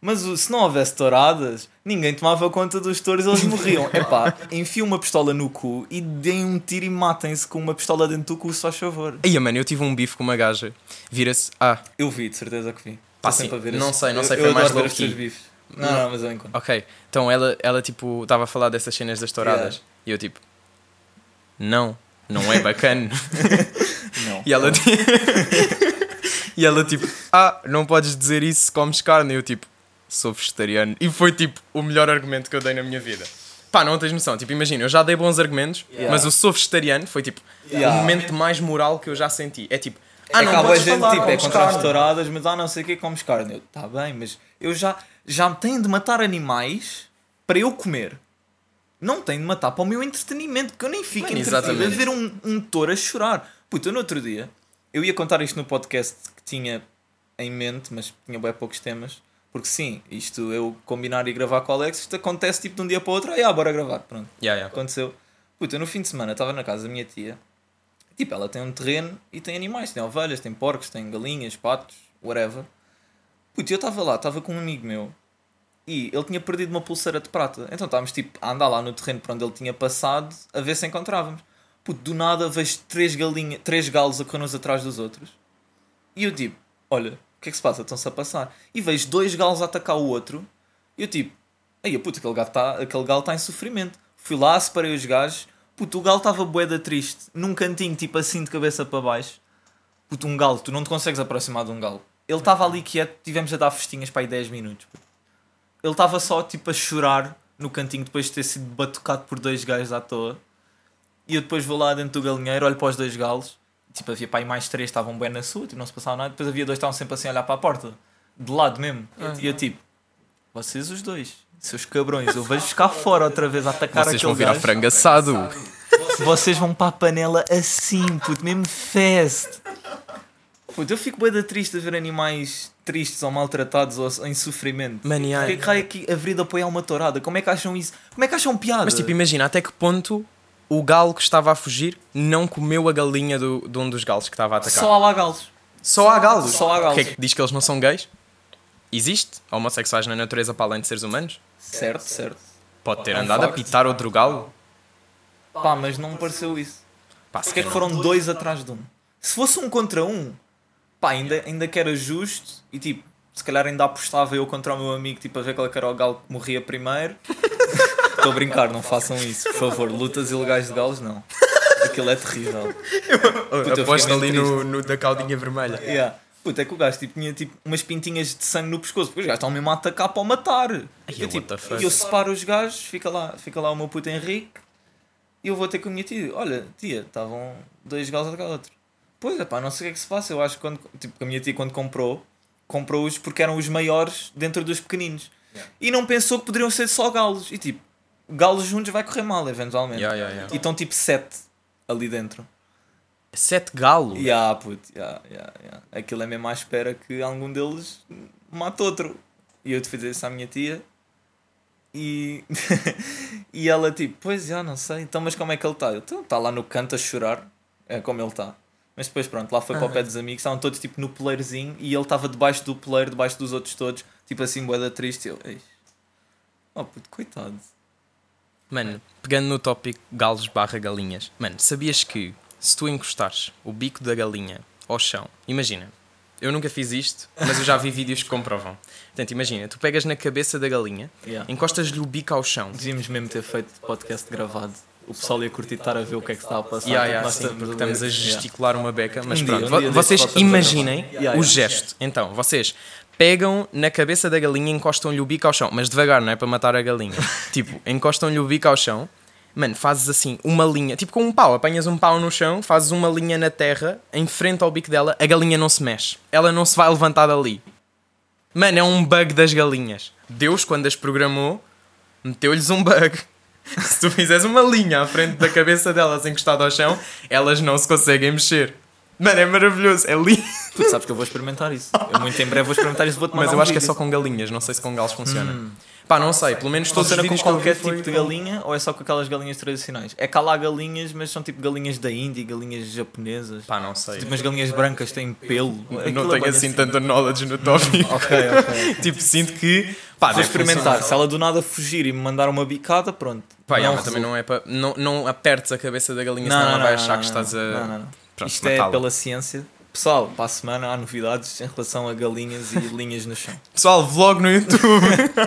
mas se não houvesse touradas, ninguém tomava conta dos touros, eles morriam. [LAUGHS] Epá, enfia uma pistola no cu e deem um tiro e matem-se com uma pistola dentro do cu, se faz favor. Ai, mano, eu tive um bife com uma gaja. Vira-se. Ah, Eu vi, de certeza que vi. Pá, sim, a ver não sei, não eu- sei, eu foi mais low-key. os teus bifes. Não, não, mas eu encontro. ok. Então ela, ela tipo, estava a falar dessas cenas das touradas. Yeah. E eu tipo. Não, não é bacana. [LAUGHS] [LAUGHS] Não. E ela, ti- e ela tipo, ah, não podes dizer isso se comes carne. E eu tipo, sou vegetariano. E foi tipo o melhor argumento que eu dei na minha vida. Pá, não tens noção. Tipo, imagina, eu já dei bons argumentos, Yeah. mas o sou vegetariano foi tipo Yeah. o momento mais moral que eu já senti. É tipo, Ah, ah, é não boa podes gente, falar, tipo, é contra as touradas, mas ah, não sei o que, comes carne. Eu, tá bem, mas eu já, já tenho de matar animais para eu comer. Não tenho de matar para o meu entretenimento, porque eu nem fico Mano, entretido a ver um, um touro a chorar. Puta, no outro dia, eu ia contar isto no podcast que tinha em mente, mas tinha bem poucos temas. Porque sim, isto eu combinar e gravar com o Alex, isto acontece tipo de um dia para o outro, aí ah, bora gravar, pronto Yeah, yeah. aconteceu. Puta, eu no fim de semana estava na casa da minha tia. Tipo, ela tem um terreno e tem animais. Tem ovelhas, tem porcos, tem galinhas, patos, whatever. Puta, eu estava lá, estava com um amigo meu. E ele tinha perdido uma pulseira de prata. Então estávamos tipo a andar lá no terreno por onde ele tinha passado a ver se encontrávamos. Puto, do nada vejo três, galinha, três galos a correr uns atrás dos outros. E eu tipo, olha, o que é que se passa? Estão-se a passar. E vejo dois galos a atacar o outro. E eu tipo, aí puto, aquele galo está aquele galo tá em sofrimento. Fui lá, separei os gajos. Puto, o galo estava boeda triste. Num cantinho, tipo assim, de cabeça para baixo. Puto, um galo, tu não te consegues aproximar de um galo. Ele estava ali quieto, tivemos a dar festinhas para aí 10 minutos. Ele estava só, tipo, a chorar no cantinho depois de ter sido batucado por dois gajos à toa. E eu depois vou lá dentro do galinheiro, olho para os dois galos. Tipo, havia para aí mais três, estavam bem na sua, tipo, não se passava nada. Depois havia dois que estavam sempre assim a olhar para a porta, de lado mesmo. E eu tipo, vocês os dois, seus cabrões, eu vejo cá fora outra vez a atacar Vocês aquele vão virar gajo. frango assado. Vocês vão para a panela assim, puto, mesmo fest. Puto, eu fico bem da triste a ver animais tristes ou maltratados ou em sofrimento. Mano, e Porque ai. que raio é que a vida apoia uma tourada? Como é que acham isso? Como é que acham piada? Mas tipo, imagina até que ponto o galo que estava a fugir não comeu a galinha do, de um dos galos que estava a atacar. Só há lá galos. Só há galos. Só há galos. O que é que diz que eles não são gays? Existe homossexuais na natureza para além de seres humanos? Certo, certo. Pode ter andado a pitar outro galo? Pá, mas não me pareceu isso. Pá, Porque é que foram dois atrás de um? Se fosse um contra um, pá, ainda, ainda que era justo e tipo, se calhar ainda apostava eu contra o meu amigo, tipo, a ver qual é que era o galo que morria primeiro. Estou a brincar, não façam isso, por favor. Lutas ilegais de galos, não. Aquilo é terrível. Puta, eu Aposto fiquei ali mesmo no, no da caldinha vermelha. Yeah. Puta, é que o gajo tipo, tinha tipo, umas pintinhas de sangue no pescoço, porque os gajos estão mesmo a atacar para o matar. eu, what tipo, the fuck? e eu separo os gajos, fica lá, fica lá o meu puto Henrique, e eu vou ter com a minha tia. Olha, tia, estavam dois galos a atacar outro. Pois é, pá, não sei o que é que se passa. Eu acho que quando, tipo, a minha tia, quando comprou, comprou-os porque eram os maiores dentro dos pequeninos. E não pensou que poderiam ser só galos. E tipo, galos juntos vai correr mal, eventualmente. Yeah, yeah, yeah. E estão tipo sete ali dentro. Sete galos? Ya, puto, ya, ya, ya. Aquilo é mesmo à espera que algum deles mate outro. E eu te fiz isso à minha tia. E, [LAUGHS] e ela tipo, pois já, não sei. Então, mas como é que ele está? Então, está lá no canto a chorar. É como ele está. Mas depois, pronto, lá foi para o pé dos amigos. Estavam todos tipo no poleirozinho. E ele estava debaixo do poleiro, debaixo dos outros todos. Tipo assim, boeda triste. Eu, oh puto, coitado. Mano, pegando no tópico galos barra galinhas, mano, sabias que se tu encostares o bico da galinha ao chão, imagina, eu nunca fiz isto, mas eu já vi [LAUGHS] vídeos que comprovam. Portanto, imagina, tu pegas na cabeça da galinha, Yeah. encostas-lhe o bico ao chão. Devíamos mesmo ter feito podcast gravado. O pessoal ia curtir estar a ver o que é que está a passar. Yeah, yeah, Nós sim, porque ver. estamos a Yeah. gesticular uma beca, mas Um dia, pronto, um dia vocês voltamos a imaginem. Yeah, o yeah. gesto. Então, vocês pegam na cabeça da galinha e encostam-lhe o bico ao chão, mas devagar, não é para matar a galinha. [LAUGHS] tipo, encostam-lhe o bico ao chão, mano, fazes assim uma linha, tipo com um pau, apanhas um pau no chão, fazes uma linha na terra, em frente ao bico dela, a galinha não se mexe, ela não se vai levantar dali. Mano, é um bug das galinhas. Deus, quando as programou, meteu-lhes um bug. [LAUGHS] Se tu fizeres uma linha à frente da cabeça delas encostada ao chão, elas não se conseguem mexer. Mano, é maravilhoso, é lindo. Tu sabes que eu vou experimentar isso. Eu muito em breve vou experimentar isso. Vou-te Mas mandar eu um acho que é só com galinhas, não sei se com galos funciona. Pá, não sei, pelo menos todos os Funciona com qualquer vi foi tipo de galinha ou é só com aquelas galinhas tradicionais? É há lá galinhas, mas são tipo galinhas da Índia, galinhas japonesas. Pá, não sei. Tipo umas galinhas brancas têm pelo. não Aquilo é tenho assim tanta knowledge no tópico. [LAUGHS] Ok, ok. tipo, sinto que. Pá, Vou experimentar. Se ela do nada fugir e me mandar uma bicada, pronto. Pá, Não mas também não é para. Não, não apertes a cabeça da galinha, senão ela vai achar que estás a. Não, não, não. Pronto, Isto é pela ciência. Pessoal, para a semana há novidades em relação a galinhas e [LAUGHS] linhas no chão. Pessoal, vlog no YouTube.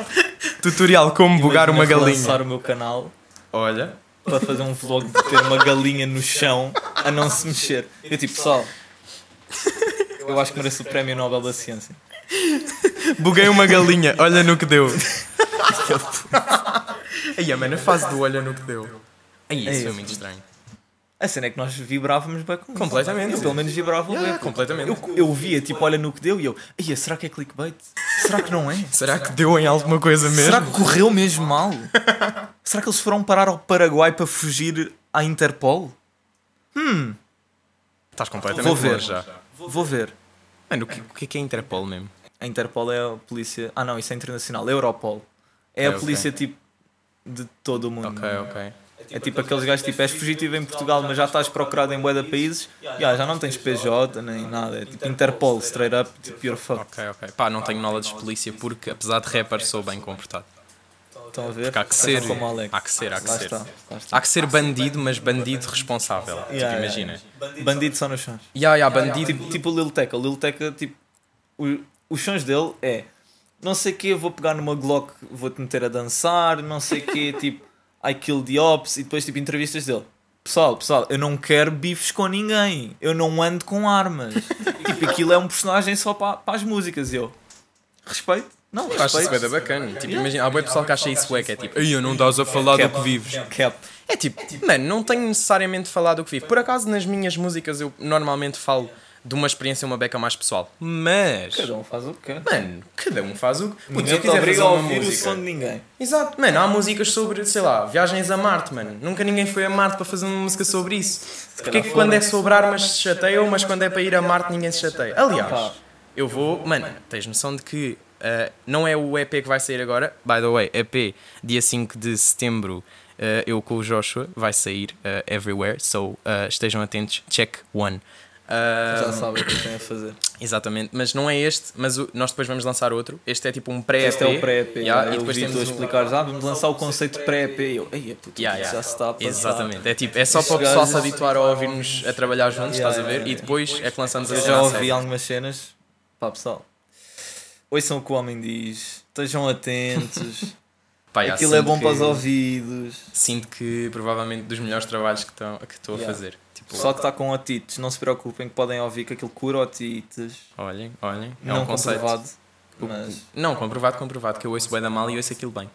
[LAUGHS] Tutorial como bugar uma Imagina galinha. lançar o meu canal Olha. para fazer um vlog de ter uma galinha no chão a não se mexer. Eu tipo, pessoal, eu acho que mereço o prémio Nobel da Ciência. Buguei uma galinha, olha no que deu. [LAUGHS] Aí, a mano, a fase do olha no que deu. Aí, É isso foi isso. muito estranho. A cena é que nós vibrávamos bem com isso. Completamente. Eu pelo menos vibrava Yeah, bem. completamente. Eu, eu via, tipo, olha no que deu e eu, Ia, será que é clickbait? Será que não é? [LAUGHS] Será que deu em alguma coisa mesmo? Será que correu mesmo mal? [LAUGHS] será que eles foram parar ao Paraguai para fugir à Interpol? Estás completamente Vou ver. já. Vou ver. Mano, o que, o que é que é Interpol mesmo? A Interpol é a polícia. Ah, não, isso é internacional. Europol. É a Ok, ok. polícia tipo de todo o mundo. Ok, ok. É tipo aqueles gajos tipo, és fugitivo em Portugal, mas já estás procurado em bué de países. Já, já não tens PJ nem nada. É tipo Interpol, straight up, tipo, you're fucked. Ok, ok. Pá, não tenho knowledge de polícia porque, apesar de rapper, sou bem comportado. Estão a ver? Porque há que ser. Há que ser, há que Lá ser. Há que ser bandido, mas bandido responsável. Tipo, Yeah, yeah, imagina. Bandido só nos sons. Ya, ya, bandido. Tipo, tipo o Lil Tecca. O Lil Tecca, tipo, o- os sons dele é não sei o que, vou pegar numa Glock, vou-te meter a dançar, não sei o que, [LAUGHS] tipo, I kill the ops, e depois, tipo, entrevistas dele. Pessoal, pessoal, eu não quero bifes com ninguém, eu não ando com armas. [LAUGHS] tipo, aquilo é um personagem só para, para as músicas. Eu, respeito, Não, Eu acho isso bem bacana. Tipo, imagina, há bem pessoal que acha isso que é tipo, ei, não estás a falar do Cap. que vives. Cap. É tipo, mano, não tenho necessariamente de falar do que vivo. Por acaso, nas minhas músicas, eu normalmente falo de uma experiência, uma beca mais pessoal. Mas, Cada um faz o que quer. mano, cada um faz o que. Putz, Ninguém eu quiser fazer uma ouvir o música. som de ninguém. Exato, mano, há músicas sobre, sei lá, viagens a Marte, mano. Nunca ninguém foi a Marte para fazer uma música sobre isso. Porque é que quando é sobre armas se chateiam, mas quando é para ir a Marte ninguém se chateia? Aliás, eu vou, mano, tens noção de que uh, não é o EP que vai sair agora, by the way, EP, dia 5 de setembro, uh, eu com o Joshua, vai sair uh, everywhere, so uh, estejam atentos, check one. Uh, Já sabem o que têm a fazer. [COUGHS] Exatamente, mas não é este, mas o- nós depois vamos lançar outro. Este é tipo um pré-EP. Este é o pré-EP. Yeah, yeah, e depois temos a um- explicares, ah, vamos lançar o conceito pré-EP. E eu, ei, puto, Yeah, yeah. já se está a passar. Exatamente, é tipo, é só para o pessoal se habituar a ouvir-nos a trabalhar juntos, Yeah, estás a ver? yeah, E depois é que lançamos a Eu já ouvi algumas cenas. Pá, pessoal. Ouçam o que o homem diz. Estejam atentos. [LAUGHS] Yeah, Aquilo é bom que- para os ouvidos. Sinto que provavelmente dos melhores trabalhos que estão que estou a Yeah. fazer. Tipo, Só que está com otites, não se preocupem que podem ouvir que aquilo cura otites. olhem, olhem, é não um conceito. comprovado. Mas. Não, comprovado, comprovado, que eu ouço bem da mal e ouço aquilo bem.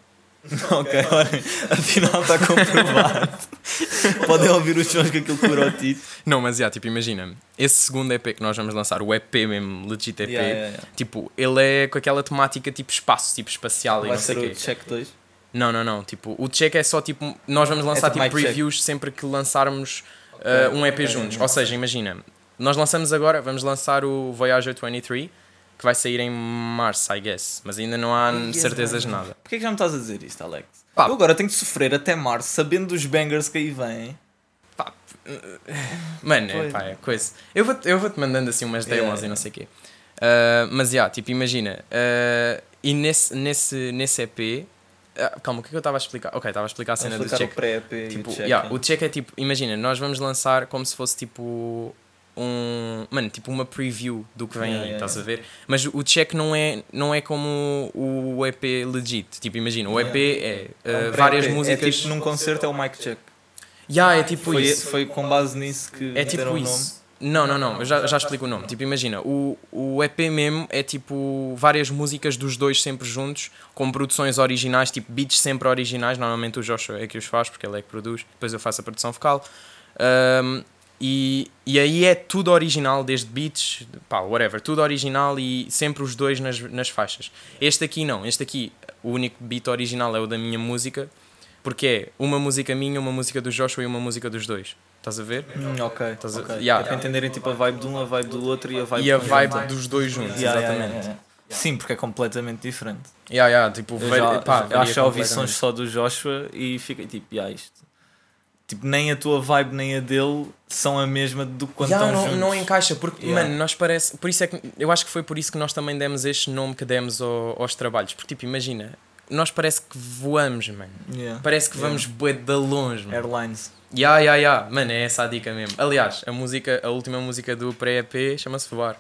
[LAUGHS] ok, olhem, afinal está comprovado. [LAUGHS] podem ouvir os sons que aquilo cura otite. Não, mas yeah, tipo, imagina, esse segundo EP que nós vamos lançar, o EP mesmo, legit EP, Yeah, yeah, yeah. tipo, ele é com aquela temática tipo espaço, tipo espacial e Vai não sei ser o o quê. check 2. Não, não, não. Tipo, o check é só tipo. Nós vamos lançar tipo tipo mic check. previews sempre que lançarmos uh, um EP juntos. Ou seja, imagina, nós lançamos agora, vamos lançar o Voyager 23, que vai sair em março, I guess. Mas ainda não há Yes, certezas de nada. Porquê que já me estás a dizer isto, Alex? Pá. Eu agora tenho de sofrer até março, sabendo dos bangers que aí vêm. Pá, mano, é, pá, é coisa. Eu vou-te eu vou -te mandando assim umas demos Yeah, e não sei o quê. Uh, mas, já, tipo, imagina. uh, e nesse, nesse, nesse EP. Uh, calma, o que é que eu estava a explicar? Ok, estava a explicar a cena do explicar check. o pré-EP e Tipo, o check. yeah, hein? o check é tipo, imagina, nós vamos lançar como se fosse tipo um, mano, tipo uma preview do que vem Yeah, aí, yeah, estás a ver? Mas o check não é, não é como o EP legit. Tipo, imagina, o EP é, É um várias pré-EP. músicas. É tipo num concerto é o mic check. Yeah, é tipo Foi, isso. foi com base nisso que É tipo o isso. Não, não, não, eu já, já explico o nome. Tipo, imagina, o, o EP mesmo é tipo várias músicas dos dois sempre juntos, com produções originais, tipo beats sempre originais. Normalmente o Joshua é que os faz, porque ele é que produz. Depois eu faço a produção vocal. Um, e, e aí é tudo original, desde beats, pá, whatever, tudo original e sempre os dois nas, nas faixas. Este aqui não, este aqui, o único beat original é o da minha música, porque é uma música minha, uma música do Joshua e uma música dos dois. Estás a ver? Hum, ok. Estás a- ok. Yeah. É para entenderem tipo a vibe de um, a vibe do outro e a vibe E a vibe dos dois juntos, Yeah, exatamente. yeah. Sim, porque é completamente diferente. Yeah, yeah, tipo, Eu já, pá, eu acho que ouvi sons só do Joshua e fiquei tipo, yeah, isto. Tipo, nem a tua vibe nem a dele são a mesma do que quando Yeah, não, juntos. não encaixa, porque, Yeah. mano, nós parece. Por isso é que. Eu acho que foi por isso que nós também demos este nome que demos ao- aos trabalhos. Porque, tipo, imagina, nós parece que voamos, mano. Yeah. Parece que vamos bué de longe, mano. Airlines. Ya, ya, ya. Mano, é essa a dica mesmo. Aliás, a música, a última música do pré-EP chama-se Voar.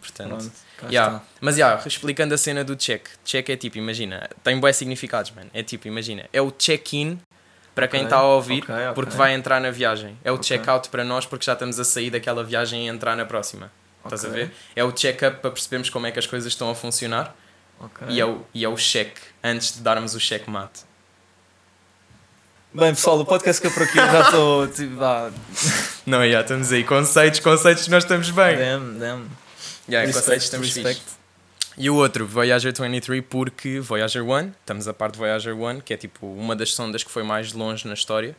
Portanto. Pronto, Yeah. Mas já, explicando a cena do check. Check é tipo, imagina, tem bons significados, mano. É tipo, imagina, é o check-in para quem está a ouvir, ok, ok. porque vai entrar na viagem. É o check-out para nós, porque já estamos a sair daquela viagem e entrar na próxima. Estás a ver? É o check-up para percebermos como é que as coisas estão a funcionar e, é o, e é o check antes de darmos o checkmate. Bem, pessoal, o podcast que é por aqui eu já estou. Tipo, ah, [LAUGHS] Não, já estamos aí. Conceitos, conceitos, nós estamos bem. damn, damn. Yeah, Respect, conceitos, estamos respect. fixe. E o outro, Voyager 23, porque Voyager 1, estamos a par de Voyager 1, que é tipo uma das sondas que foi mais longe na história.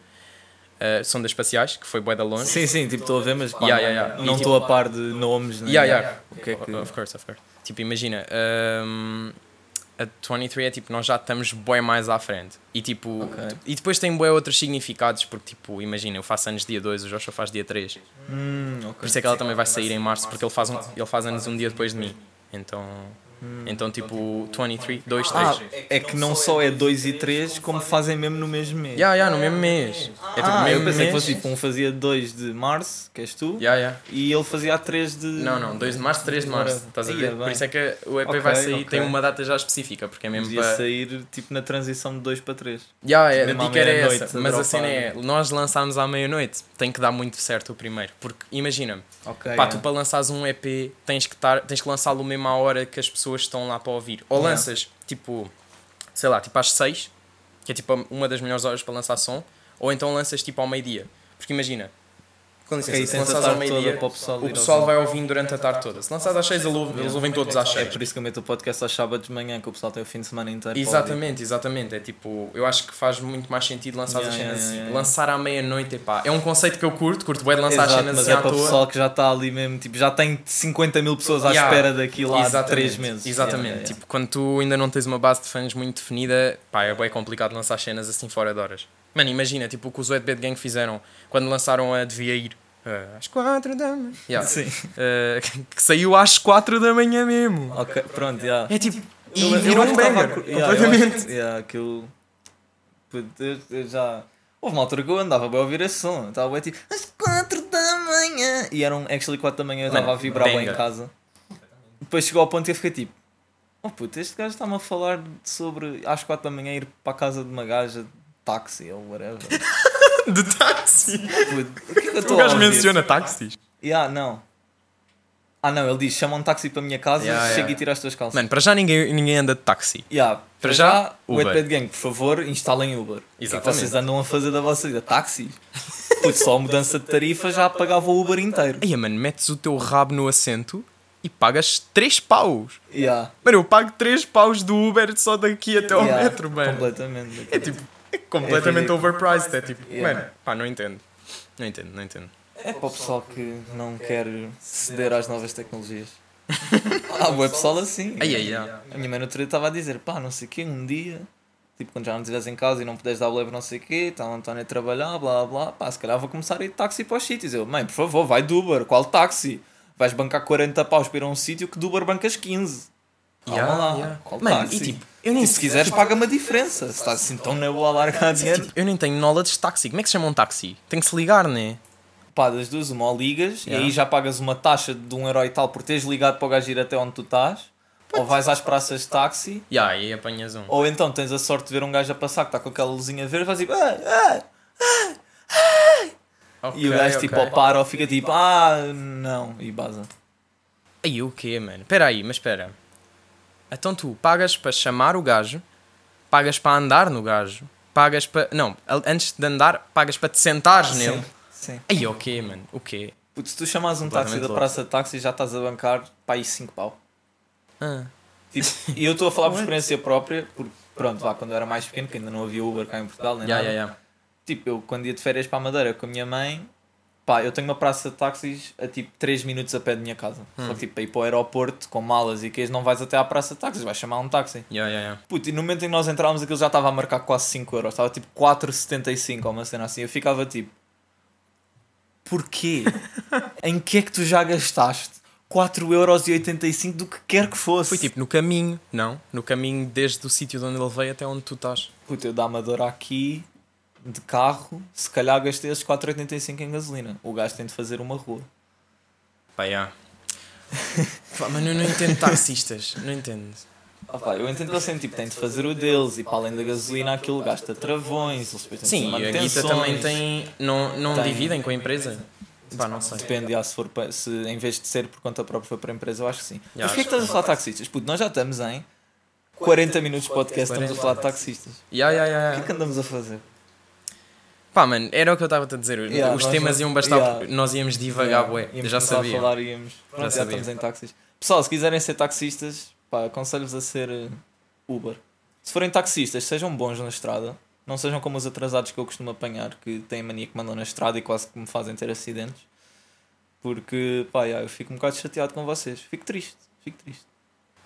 Uh, sondas espaciais, que foi bué da longe. Sim, sim, tipo, estou a ver, mas pá, Yeah, yeah, yeah. não estou a par de nomes. nem Yeah, yeah. O que é que... Of course, of course. Tipo, imagina, um, a 23 é tipo, nós já estamos bué mais à frente. E tipo, Ok. e depois tem bué outros significados, porque tipo, imagina, eu faço anos dia 2, o Joshua faz dia 3. Hum, ok. Por isso é que ela também vai sair em março, porque ele faz, um, ele faz anos um dia depois de mim. Então, então tipo, 23, 2, 3. Ah, é que não só é 2 e 3, como fazem mesmo no mesmo mês. Ya, ya, no mesmo mês. É tipo, ah, mesmo eu pensei mês. que fosse tipo, um fazia 2 de março, que és tu, Ya, ya. e ele fazia a 3 de. Não, não, 2 de março, 3 de março. Estás a ver? bem. Por isso é que o EP Ok, vai sair, ok. tem uma data já específica, porque é mesmo Podia para. sair tipo na transição de 2 para 3. Ya, é, a mesmo à dica era essa. a Mas a cena é, nós lançámos à meia-noite, tem que dar muito certo o primeiro. Porque imagina, Ok. pá, é. tu para lançares um EP tens que, tar, tens que lançá-lo mesmo à hora que as pessoas estão lá para ouvir. Ou Yeah. lanças tipo, sei lá, tipo às 6, que é tipo uma das melhores horas para lançar som, ou então lanças tipo ao meio-dia. Porque imagina, com licença, Ok, se tens a lançares ao meio-dia, o pessoal o pessoal vai ouvindo durante a tarde toda. Se lançares às 6, eles ouvem todos às É 6. por isso que eu meto o podcast aos sábados de manhã, que o pessoal tem o fim de semana inteiro. Exatamente, exatamente. É tipo, eu acho que faz muito mais sentido lançar Yeah, as cenas. yeah, yeah, yeah. Lançar à meia-noite, epá. É um conceito que eu curto, curto bem de lançar as Exato, cenas mas assim é à para o toa. pessoal que já está ali mesmo, tipo, já tem 50 mil pessoas à espera daquilo há Exatamente, 3 meses. Exatamente. Tipo, quando tu ainda não tens uma base de fãs muito definida, pá, é bem complicado lançar cenas assim fora de horas. Mano, imagina, tipo, o que os Wet Bad Gang fizeram quando lançaram a Devia Ir. Eh, às 4 da manhã. Yeah. Sim. Eh, que saiu às 4 da manhã mesmo. Ok, pronto, já. É tipo. E Eu- eu virou acho um estava banger. yeah, eu completamente. yeah, aquilo. Eu- eu já. Houve uma altura que eu andava bem a ouvir esse som. Estava bem tipo, às 4 da manhã. E eram actually 4 da manhã, eu estava a vibrar bem em casa. Depois chegou ao ponto que eu fiquei tipo, oh puto, este gajo está-me a falar sobre às 4 da manhã ir para a casa de uma gaja de táxi ou whatever. [LAUGHS] De táxi. Puto, o que é que eu O estou a gajo ouvir? menciona táxis. Yeah, não. Ah não, ele diz, chama um táxi para a minha casa, Yeah, chega yeah. e tira as tuas calças. Mano, para já ninguém, ninguém anda de táxi. Yeah, Para já, o Uber. Gang, por favor, instalem Uber. O que é que Exatamente. vocês andam a fazer da vossa vida? Táxis? Putz, só a mudança de tarifa já pagava o Uber inteiro. Aí, mano, metes o teu rabo no assento e pagas 3 paus. Yeah, Mano, eu pago 3 paus do Uber só daqui até ao yeah, metro, mano. Completamente. É tipo, [LAUGHS] é completamente É overpriced. É tipo, Yeah. mano, pá, não entendo. Não entendo, não entendo. É para o pessoal que não quer ceder às novas tecnologias. [LAUGHS] ah, o pessoal assim. Ai, ai, ai. A minha mãe no outro dia estava a dizer, pá, não sei o quê, um dia, tipo, quando já não estiveres em casa e não puderes dar o leve não sei o quê, está o António a trabalhar, blá blá, pá, se calhar vou começar a ir de táxi para os sítios. Eu, mãe, por favor, vai de Uber, qual táxi? Vais bancar 40 paus para ir a um sítio que de Uber bancas 15. Calma Yeah, lá, yeah. Mano, táxi? e tipo, eu nem E se quiseres, paga-me a diferença. Se estás assim tão na boa a largar dinheiro, Eu nem tenho knowledge de táxi. Como é que se chama um táxi? Tem que se ligar, né? pá, das duas, uma ou ligas Yeah. e aí já pagas uma taxa de um euro e tal por teres ligado para o gajo ir até onde tu estás, ou vais às praças de táxi. E yeah, aí apanhas um. Ou então tens a sorte de ver um gajo a passar que está com aquela luzinha verde e vais tipo. Ah, ah, e o gajo tipo ok. ou para ou fica tipo. Ah, não. E baza. Aí o quê, mano? Espera aí, mas espera. Então tu pagas para chamar o gajo, pagas para andar no gajo, pagas para. Não, antes de andar, pagas para te sentares nele. Sim. Aí o quê, mano? O quê? Puto, se tu chamas um táxi da praça de táxi já estás a bancar para aí 5 pau. Ah. Tipo, e eu estou a falar por [LAUGHS] experiência própria, porque pronto, lá quando eu era mais pequeno, que ainda não havia Uber cá em Portugal, nem Yeah, nada. yeah, yeah. Tipo, eu quando ia de férias para a Madeira com a minha mãe, pá, eu tenho uma praça de táxis a tipo 3 minutos a pé da minha casa. Hum. Só que tipo, para ir para o aeroporto com malas e queijo não vais até à praça de táxis, vais chamar um táxi. Yeah, yeah, yeah. Puto, e no momento em que nós entrámos aquilo já estava a marcar quase 5 euros, estava tipo 4,75 ou uma cena assim. Eu ficava tipo, porquê? [LAUGHS] em que é que tu já gastaste 4,85€ do que quer que fosse? Foi tipo no caminho, não? No caminho desde o sítio de onde ele veio até onde tu estás. Puto, eu da Amadora aqui, de carro, se calhar gastei esses 4,85 em gasolina. O gajo tem de fazer uma rua. Pá, yeah. [LAUGHS] Pá, mas eu não entendo taxistas, não entendo. Ah, pá, eu entendo têm, tipo, têm de fazer o deles e para além da gasolina aquilo gasta travões, eles depois têm de Sim, e a Guita também tem. Não, não Tem. dividem com a empresa? Pá, não sei. Depende, ah, se, for se em vez de ser por conta própria foi para a empresa, eu acho que sim. Já, Mas porquê é que estás a falar de taxistas? Puto, nós já estamos em 40 minutos de podcast, estamos a falar de taxistas. Yeah, yeah, yeah, O que é que andamos a fazer? Pá, mano, era o que eu estava a dizer. Yeah, Os temas já- iam bastar yeah. porque nós íamos divagar, Yeah, bué. íamos já sabia. Falar, íamos, pronto, já, sabia. estamos em táxis. Pessoal, se quiserem ser taxistas, pá, aconselho-vos a ser eh, Uber. Se forem taxistas, sejam bons na estrada. Não sejam como os atrasados que eu costumo apanhar, que têm mania que mandam na estrada e quase que me fazem ter acidentes. Porque, pá, yeah, eu fico um bocado chateado com vocês. Fico triste, fico triste.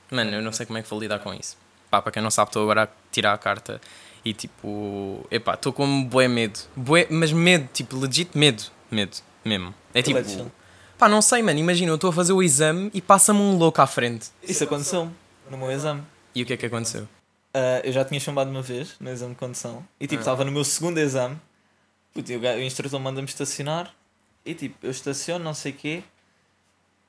Mano, eu não sei como é que vou lidar com isso. Pá, para quem não sabe, estou agora a tirar a carta e tipo. Epá, estou com bué medo. Bué, mas medo, tipo, legit medo. Medo, mesmo. É tipo. Pá, não sei, mano. Imagina, eu estou a fazer o exame e passa-me um louco à frente. Isso aconteceu-me no meu exame. E o que é que aconteceu? Ah, eu já tinha chumbado uma vez no exame de condução e tipo, Ah. estava no meu segundo exame. Puto, o, o instrutor manda-me estacionar e tipo, eu estaciono, não sei o quê.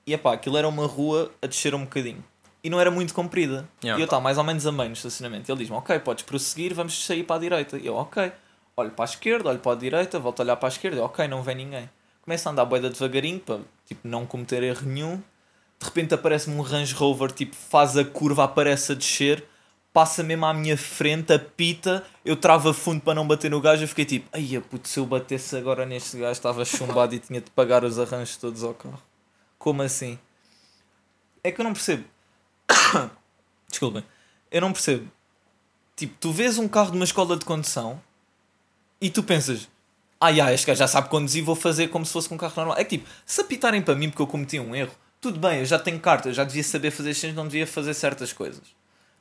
E epá, aquilo era uma rua a descer um bocadinho. E não era muito comprida. Yeah. E eu estava mais ou menos a meio no estacionamento. Ele diz-me, ok, podes prosseguir, vamos sair para a direita. E eu, ok. Olho para a esquerda, olho para a direita, volto a olhar para a esquerda. Eu, ok, não vem ninguém. Começo a andar boeda devagarinho para tipo, não cometer erro nenhum. De repente aparece-me um Range Rover, tipo, faz a curva, aparece a descer. passa mesmo à minha frente, apita, eu trava fundo para não bater no gajo, eu fiquei tipo, ai puto, se eu batesse agora neste gajo estava chumbado e tinha de pagar os arranjos todos ao carro. Como assim? É que eu não percebo. [COUGHS] Desculpem. Eu não percebo. Tipo, tu vês um carro de uma escola de condução e tu pensas, ah, já, este gajo já sabe conduzir, vou fazer como se fosse com um carro normal. É que tipo, se apitarem para mim porque eu cometi um erro, tudo bem, eu já tenho carta, eu já devia saber fazer cenas, não devia fazer certas coisas.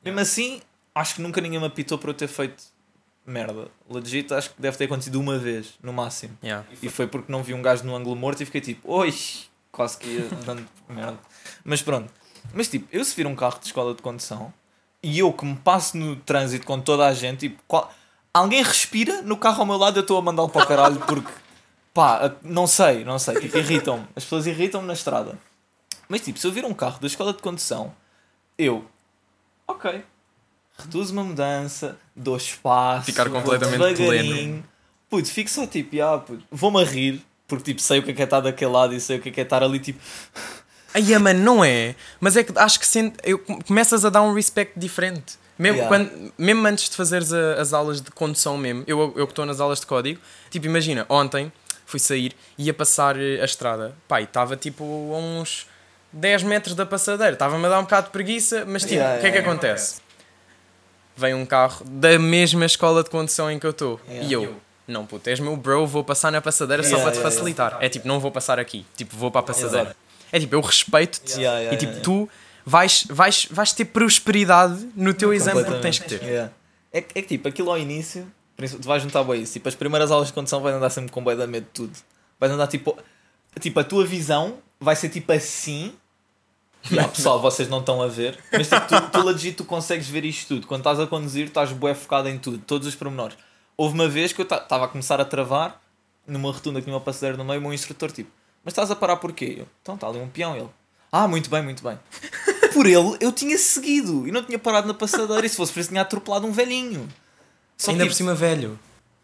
Mesmo assim, acho que nunca ninguém me apitou por eu ter feito merda. Legit, acho que deve ter acontecido uma vez, no máximo. Yeah. E foi porque não vi um gajo no ângulo morto e fiquei tipo, oi, quase que ia dando merda. [LAUGHS] Mas pronto. Mas tipo, eu se vir um carro de escola de condução e eu que me passo no trânsito com toda a gente, tipo, qual... alguém respira no carro ao meu lado, eu estou a mandá-lo para o caralho porque, pá, não sei, não sei, tipo, irritam-me. As pessoas irritam-me na estrada. Mas tipo, se eu vir um carro da escola de condução, eu, ok, reduzo uma mudança, dou espaço, Ficar completamente devagarinho. Puto, fico só tipo, ah, vou-me a rir, porque tipo, sei o que é que é estar daquele lado e sei o que é que é estar ali, tipo, Aí, mano, não é. Mas é que acho que sente, eu, começas a dar um respect diferente. Mesmo, Yeah. quando, mesmo antes de fazeres a- as aulas de condução mesmo, eu, eu que estou nas aulas de código, tipo, imagina, ontem fui sair e ia passar eh, a estrada. Pai, estava tipo a uns 10 metros da passadeira. Estava-me a dar um bocado de preguiça, mas tipo, Yeah, o que é que yeah, acontece? Vem um carro da mesma escola de condução em que eu estou. Yeah. E eu, não puto, és meu bro, vou passar na passadeira só Yeah, para te yeah, facilitar. É tipo, não vou passar aqui, tipo, vou para a passadeira. É tipo, eu respeito-te Yeah, yeah, e tipo, yeah, tu vais, vais, vais ter prosperidade no teu exame que tens que ter. É, que- é que tipo, aquilo ao início, tu vais juntar bem isso. Tipo, as primeiras aulas de condução vais andar sempre com bem da medo de tudo. Vais andar tipo. Tipo, a tua visão vai ser tipo assim. Yeah, pessoal, [LAUGHS] vocês não estão a ver. Mas tipo, tu, tu legit tu consegues ver isto tudo. Quando estás a conduzir, estás bué focado em tudo, todos os pormenores. Houve uma vez que eu estava a começar a travar numa rotunda que tinha uma passadeira no meio, o meu instrutor tipo, mas estás a parar porquê? Eu, então está ali um peão ele. Ah, muito bem, muito bem. [LAUGHS] Por ele, eu tinha seguido e não tinha parado na passadeira. E se fosse por isso, tinha atropelado um velhinho. Só Ainda que, por cima, velho.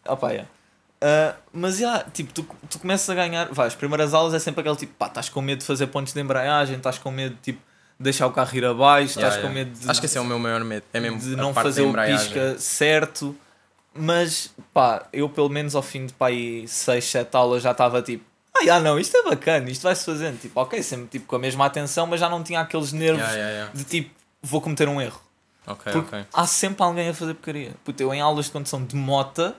Opa, yeah. Ah, mas já, tipo, tu, tu começas a ganhar. Vai, as primeiras aulas é sempre aquele tipo, pá, estás com medo de fazer pontos de embreagem, estás com medo de tipo, deixar o carro ir abaixo, Yeah, estás com yeah. medo de, Acho que esse é o meu maior medo. É mesmo de não fazer o pisca certo. Mas pá, eu pelo menos ao fim de pá, 6, 7 aulas já estava tipo, ah, não, isto é bacana, isto vai-se fazendo. Tipo, ok, sempre tipo, com a mesma atenção, mas já não tinha aqueles nervos Yeah, yeah, yeah. de tipo, vou cometer um erro. Ok, Porque ok. há sempre alguém a fazer porcaria. Puta, eu em aulas de condução de mota,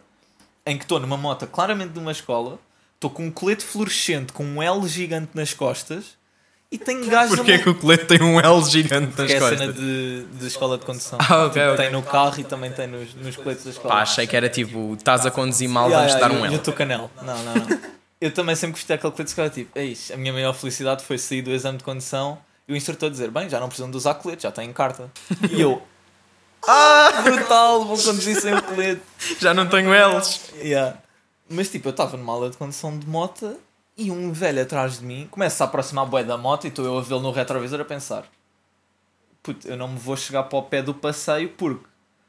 em que estou numa mota claramente de uma escola, estou com um colete fluorescente com um L gigante nas costas e tenho [LAUGHS] gajos Porquê a que o colete tem um L gigante nas porque é a costas? cena de, de escola de condução. Ah, ok, Tipo, ok. Tem no carro e também tem nos, nos coletes da escola. Pá, achei que era tipo, estás a conduzir mal, Yeah, vamos yeah, dar um Eu L. estou canel. Não, não, não. [LAUGHS] eu também sempre gostei daquele colete de escola. Tipo, é isso. A minha maior felicidade foi sair do exame de condução e o instrutor dizer: Bem, já não precisam de usar colete, já têm carta. E eu, [LAUGHS] ah, brutal, vou conduzir sem colete. Já não tenho L's. Yeah. Mas tipo, eu estava numa aula de condução de moto e um velho atrás de mim começa a aproximar bué da moto e estou eu a vê-lo no retrovisor a pensar Puto, eu não me vou chegar para o pé do passeio porque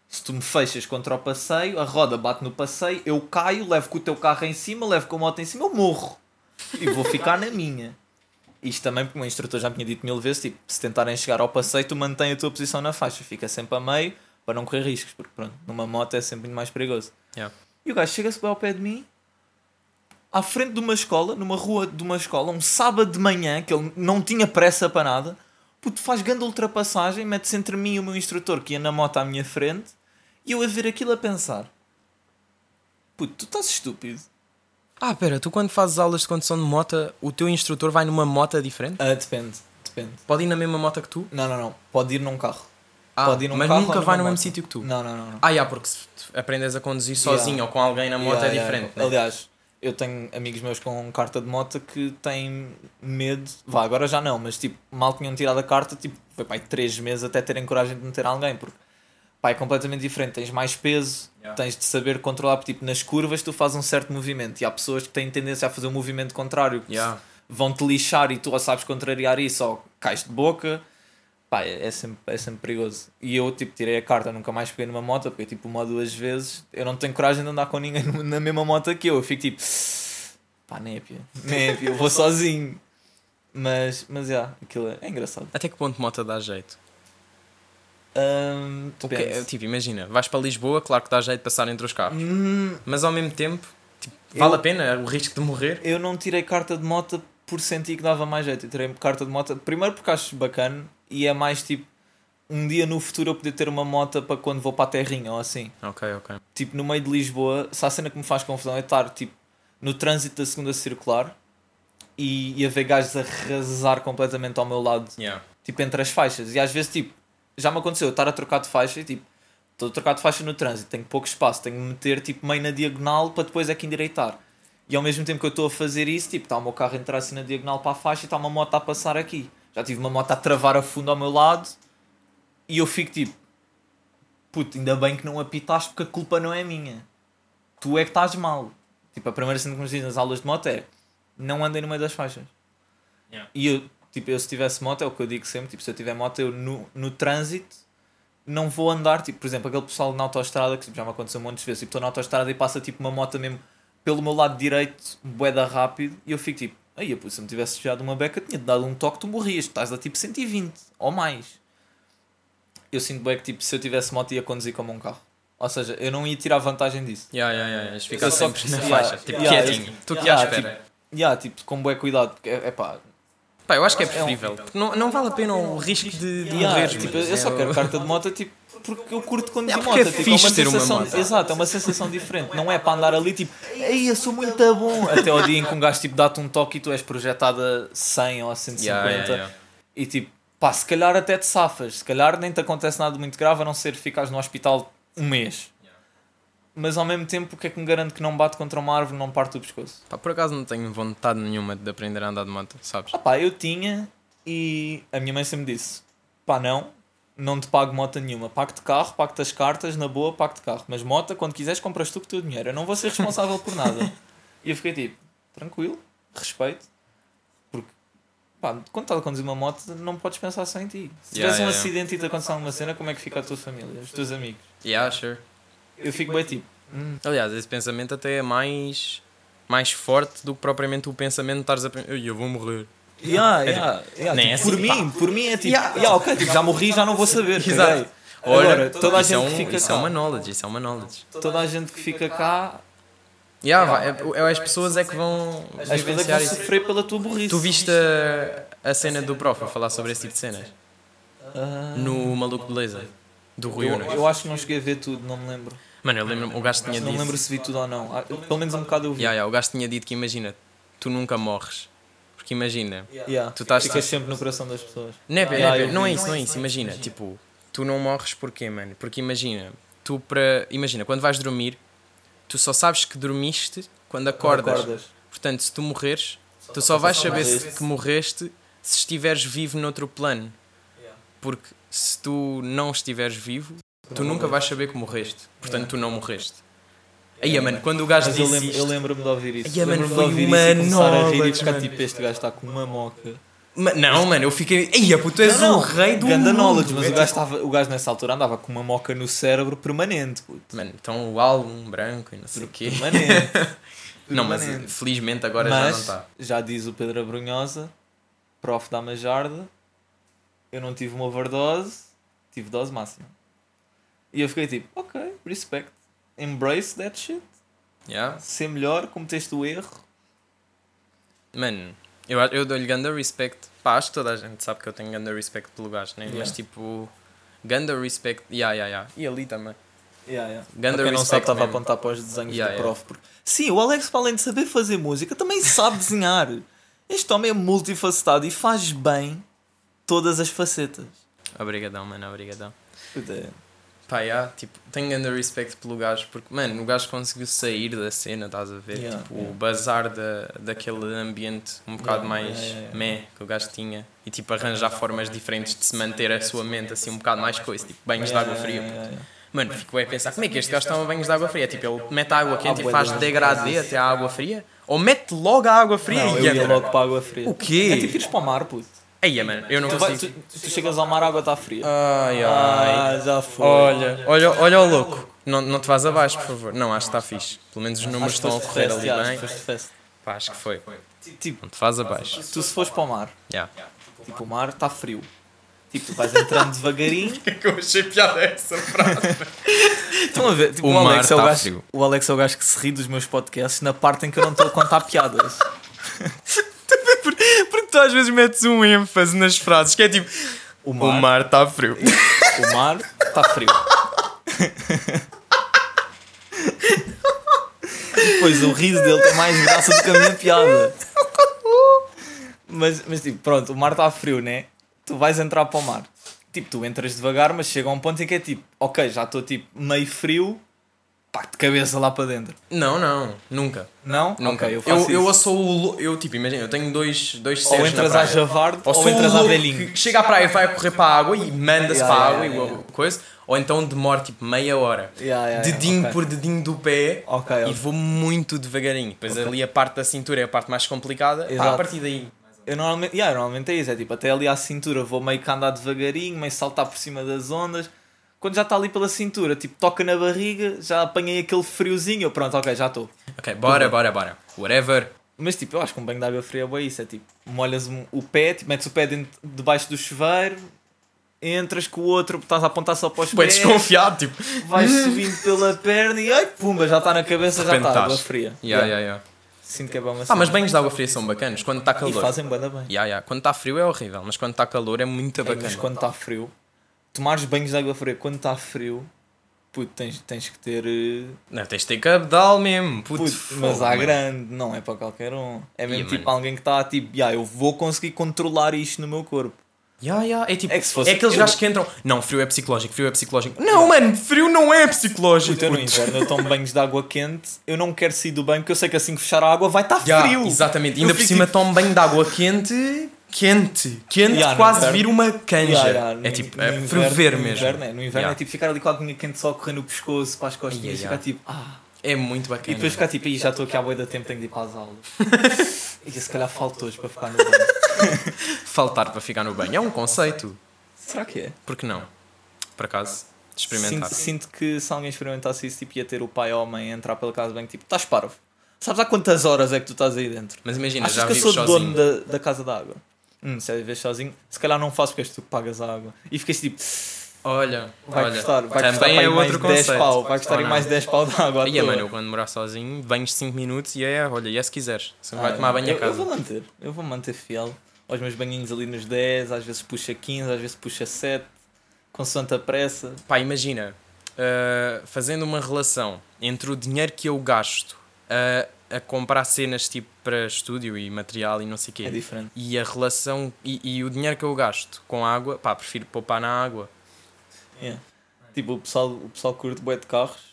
se tu me fechas contra o passeio, a roda bate no passeio, eu caio, levo com o teu carro em cima, levo com a moto em cima, eu morro. E vou ficar na minha. Isto também porque o meu instrutor já me tinha dito mil vezes, tipo, se tentarem chegar ao passeio, tu mantém a tua posição na faixa, fica sempre a meio para não correr riscos, porque pronto, numa moto é sempre muito mais perigoso. Yeah. E o gajo chega-se ao pé de mim, à frente de uma escola, numa rua de uma escola, um sábado de manhã, que ele não tinha pressa para nada, puto, faz grande ultrapassagem, mete-se entre mim e o meu instrutor que ia na moto à minha frente, e eu a ver aquilo a pensar: puto, tu estás estúpido. Ah, pera, tu quando fazes aulas de condução de moto, o teu instrutor vai numa moto diferente? Ah, depende, depende. Pode ir na mesma moto que tu? Não, não, não. Pode ir num carro. Ah, Pode ir num mas carro nunca vai no mesmo sítio que tu? Não, não, não. não. Ah, yeah, porque se aprendes a conduzir sozinho Yeah. ou com alguém na moto Yeah, é yeah, diferente, yeah. né? Aliás, eu tenho amigos meus com carta de moto que têm medo. Vá, agora já não, mas tipo, mal tinham tirado a carta, tipo, foi pá, aí três meses até terem coragem de meter alguém, porque pá, é completamente diferente. Tens mais peso, Yeah. tens de saber controlar, porque tipo, nas curvas tu fazes um certo movimento e há pessoas que têm tendência a fazer um movimento contrário, que Yeah. vão-te lixar e tu ou sabes contrariar isso ou cais de boca. Pá, é é sempre, é sempre perigoso. E eu, tipo, tirei a carta, nunca mais peguei numa moto, porque, tipo, uma ou duas vezes eu não tenho coragem de andar com ninguém [LAUGHS] na mesma moto que eu. Eu fico tipo, pá, népia, népia, eu vou [LAUGHS] sozinho. Mas, mas, já, aquilo é, é engraçado. Até que ponto moto dá jeito? O que- depende. tipo, imagina, vais para Lisboa, claro que dá jeito de passar entre os carros. Hum, Mas ao mesmo tempo, tipo, Eu- vale a pena o risco de morrer? eu não tirei carta de moto por sentir que dava mais jeito. Eu tirei carta de moto primeiro porque acho bacana e é mais tipo um dia no futuro eu poder ter uma moto para quando vou para a terrinha ou assim. Ok, ok. Tipo, no meio de Lisboa, se a cena que me faz confusão é estar tipo no trânsito da segunda circular e, e haver gajos a arrasar completamente ao meu lado, Yeah. tipo entre as faixas. E às vezes, tipo, já me aconteceu eu estar a trocar de faixa e tipo, estou a trocar de faixa no trânsito, tenho pouco espaço, tenho que meter tipo meio na diagonal para depois é que endireitar. E ao mesmo tempo que eu estou a fazer isso, tipo, está o meu carro a entrar assim na diagonal para a faixa e está uma moto a passar aqui. Já tive uma moto a travar a fundo ao meu lado e eu fico tipo, puto, ainda bem que não apitaste porque a culpa não é minha. Tu é que estás mal. Tipo, a primeira cena que nos dizem nas aulas de moto é não andem no meio das faixas. Yeah. E eu, tipo, eu se tivesse moto, é o que eu digo sempre, tipo, se eu tiver moto, eu no, no trânsito não vou andar, tipo, por exemplo, aquele pessoal na autoestrada, que tipo, já me aconteceu muitas vezes, tipo, estou na autoestrada e passa tipo uma moto mesmo pelo meu lado direito, boeda rápido, e eu fico tipo, aí, pô, se eu me tivesse desviado uma beca, tinha-te dado um toque, tu morrias, estás a tipo 120 ou mais. Eu sinto bem que tipo, se eu tivesse moto ia conduzir como um carro. Ou seja, eu não ia tirar vantagem disso. Yeah, yeah, yeah. Ias ficar sempre na faixa, tipo, yeah, quietinho. Tu que yeah, à espera. Yeah, tipo, com bué cuidado, porque é pá, Pá, eu acho que é É preferível. porque Não, não vale a pena o risco de, de Yeah, morreres. tipo, eu só É quero carta de moto tipo, porque eu curto conduzir É moto. é tipo, fixe uma ter uma sensação, moto. Exato, é uma sensação diferente. Não é para andar ali tipo, ei, eu sou muito bom. Até ao dia em que um gajo tipo, dá-te um toque e tu és projetada 100 ou 150. Yeah, yeah, yeah. E tipo, pá, se calhar até te safas. Se calhar nem te acontece nada muito grave a não ser ficares no hospital um mês. Mas ao mesmo tempo, o que é que me garante que não bate contra uma árvore não parte o pescoço? Pá, por acaso não tenho vontade nenhuma de aprender a andar de moto, sabes? Ah pá, eu tinha e a minha mãe sempre disse: pá, não, não te pago moto nenhuma. Pago-te carro, pago-te as cartas, na boa, pago-te carro. Mas moto, quando quiseres, compras tu com o teu dinheiro. Eu não vou ser responsável por nada. [LAUGHS] E eu fiquei tipo: tranquilo, respeito. Porque, pá, quando estás a conduzir uma moto, não podes pensar só em ti. Se Yeah, tiveres um yeah, yeah. acidente e te acontecer alguma cena, como é que fica a tua família, os teus amigos? Yeah, sure. Eu fico bem tipo: hum, Aliás, esse pensamento até é mais, mais forte do que propriamente o pensamento de estares a pensar, "Ei, eu vou morrer. yeah, yeah, yeah, Nem tipo, é por assim, mim, por mim é tipo: Yeah. yeah, ok, tipo, já morri, já não vou saber. Exato. Olha, Agora, toda a isso, é gente um, que fica isso cá. é uma knowledge, isso é uma knowledge. toda a gente que fica cá, Yeah, vai, é- é- as pessoas é que vão as pessoas é que vão isso. sofrer pela tua burrice. Tu viste a, a cena do prof a falar sobre esse tipo de cenas? Ah, No Maluco de Beleza, do Rui Unas. eu acho que não cheguei a ver tudo, não me lembro. Mano, eu lembro o gajo tinha Não dito. lembro se vi tudo ou não. Ah, Pelo menos um bocado eu vi. Yeah, yeah, o gajo tinha dito que imagina, tu nunca morres. Porque imagina, Yeah. Tu estás- Ficas sempre no coração das pessoas. Não, é, Yeah, não é- eu não é vi. isso, não é isso. Imagina, tipo, tu não morres porquê, mano? Porque imagina, tu para. Imagina, quando vais dormir, tu só sabes que dormiste quando acordas. Portanto, se tu morreres, tu só vais saber se, que morreste se estiveres vivo noutro plano. Porque se tu não estiveres vivo, tu nunca vais saber que morreste. Portanto, tu não morreste. Aí, mano, quando o gajo Mas eu disse lembro- eu isto- lembro-me de ouvir isso. Ai, mano, Lembro-me de foi ouvir uma isso e começar a rir e ficar mano. tipo, este gajo está com uma moca. Ma- Não, mano, eu fiquei. Ei, puto, tu és Não, o rei do Ganda mundo. knowledge, mas É o gajo, estava, o gajo nessa altura andava com uma moca no cérebro permanente. puto. Mano, então o álbum branco e não sei o quê. Permanente. [LAUGHS] Não, mas felizmente agora já não Mas, está. já diz o Pedro Abrunhosa, prof da Majarda, eu não tive uma overdose, tive dose máxima. E eu fiquei tipo, ok, respect. Embrace that shit. Yeah? Ser melhor, cometeste o erro. Mano, eu, eu dou-lhe ganda respect. Pá, acho que toda a gente sabe que eu tenho ganda respect pelo gajo, né? Mas Yeah. tipo, ganda respect. Yeah, yeah, yeah. E ali também. Yeah, yeah. Ganda Para quem não sabe, estava a apontar para os desenhos Yeah, do yeah. prof. porque- Sim, o Alex, para além de saber fazer música, também sabe [LAUGHS] desenhar. Este homem é multifacetado e faz bem todas as facetas. Obrigadão, mano, obrigadão. Puta, é. Pá, yeah, tipo, tenho ganda respect pelo gajo porque, mano, o gajo conseguiu sair da cena, estás a ver? Yeah, tipo, yeah. o bazar da, daquele ambiente um bocado Yeah, mais yeah, yeah, yeah. meh que o gajo tinha e, tipo, arranjar formas diferentes de se manter a sua mente assim um bocado mais coisa, tipo, banhos de água fria. yeah, yeah, yeah. Mano, fico bem a pensar, como é que este gajo toma banhos de água fria? Tipo, ele mete a água quente Ah, e faz de- degradê até a água fria? Ou mete logo a água fria Não, e eu ia entra? logo para a água fria. O quê? É tipo ires para o mar, puto. Aí, mano, eu não Tu, vai- consigo. tu- tu chegas ao mar, a água está fria. Ai, ai. Ah, já foi. Olha, olha, olha o louco. Não, não te vás abaixo, por favor. Não, acho que está fixe. Pelo menos os números Acho estão a correr ali acho bem. fest. Pá, acho que foi. Tipo, Não te vás abaixo. tu se fores para o mar, Yeah. tipo, o mar está frio. Tipo, tu vais entrando devagarinho. [LAUGHS] que é que eu achei piada essa frase? [LAUGHS] Estão a ver? Tipo, O o, mar Alex é o, tá gajo, frio. o Alex é o gajo que se ri dos meus podcasts na parte em que eu não estou a contar piadas. [LAUGHS] [LAUGHS] Porque tu às vezes metes um ênfase nas frases que é tipo: O mar, mar está frio. o mar está frio. Depois o riso dele tem mais graça do que a minha piada. Mas, mas tipo, pronto, o mar está frio, né? Tu vais entrar para o mar. Tipo, tu entras devagar, mas chega a um ponto em que é tipo, ok, já estou tipo meio frio, de cabeça lá para dentro. Não, não, nunca. Não? Nunca. Ok, eu eu, faço eu, isso. sou o. Eu, tipo, imagina, eu tenho dois, dois Ou entras à javarde ou, Ou, entras à velhinho. chega à praia e vai correr para a água e manda-se Yeah, para a yeah, água yeah, e coisa. Ou então demora tipo meia hora. Dedinho ok. por dedinho do pé Ok, e vou muito devagarinho. Depois ali a parte da cintura é a parte mais complicada. Pá, a partir daí. Eu normalmente, yeah, normalmente é isso, é tipo, até ali à cintura vou meio que andar devagarinho, meio saltar por cima das ondas. Quando já está ali pela cintura, tipo, toca na barriga, já apanhei aquele friozinho, eu pronto, ok, já estou. Ok, bora, bora, bora. Whatever. Mas tipo, eu acho que um banho de água fria é bem isso, é tipo, molhas o pé, tipo, metes o pé dentro, debaixo do chuveiro, entras com o outro, estás a apontar só para os é pés, desconfiado, tipo. vais [LAUGHS] subindo pela perna e ai, pumba, já está na cabeça, já está, água fria. Yeah, yeah, yeah. Sinto que é bom Ah, mas banhos de água fria são bacanas quando está E calor. fazem bem bem. Yeah, yeah. Quando está frio é horrível, mas quando está calor é muito É, bacana. mas quando está frio, tomares banhos de água fria quando está frio, puto, tens, tens que ter. eh, Não, tens de ter cabedal mesmo. Puto, Puto, mas fogo, à mano. grande, não é para qualquer um. É mesmo Ia, tipo mano. alguém que está tipo, yeah, eu vou conseguir controlar isto no meu corpo. Yeah, yeah. É tipo, É é, que se fosse- aqueles eu- gajos que entram. Não, frio é psicológico, frio é psicológico. Não, mano, frio não é psicológico. Puto, eu no inverno eu tomo banhos de água quente, eu não quero sair do banho porque eu sei que assim que fechar a água vai estar Yeah, frio. Exatamente, Eu ainda por cima tipo, tomo banho de água quente, quente, quente, Yeah, no quase inverno. vira uma canja. Yeah, yeah, é no- tipo, no é ferver no mesmo. Inverno, é, no inverno é tipo ficar ali com a aguinha quente só a correr no pescoço para as costas Yeah, e ficar tipo, ah. É muito bacana. E depois ficar tipo, "Ih, já estou aqui há boia da tempo, tenho de ir para as aulas. [LAUGHS] e se calhar falta hoje para ficar no banho. [LAUGHS] Faltar para ficar no banho é um conceito. Será que é? Por que não? Por acaso, experimentar. Sinto, sinto que se alguém experimentasse isso, tipo, ia ter o pai ou a mãe a entrar pela casa de banho, tipo, estás parvo. Sabes há quantas horas é que tu estás aí dentro? Mas imagina, Achas já que eu sou dono da, da casa da água? Hum, se é viver sozinho, se calhar não faço porque és tu que pagas a água. E ficas tipo, Olha, vai olha, custar, vai também custar é mais outro 10 conceito. pau, vai custar mais 10 pau de água. Aí, toa. mano, eu quando morar sozinho, banhos 5 minutos e é, olha, e é se quiseres. Você Ah, vai tomar banho eu, a casa. Eu vou manter, eu vou manter fiel aos meus banhinhos ali nos 10, às vezes puxa 15, às vezes puxa 7, consoante a pressa. Pá, imagina, uh, fazendo uma relação entre o dinheiro que eu gasto uh, a comprar cenas tipo para estúdio e material e não sei o quê, É diferente. e a relação e, e o dinheiro que eu gasto com água, pá, prefiro poupar na água. Yeah. Tipo, o pessoal, o pessoal curte bué de carros.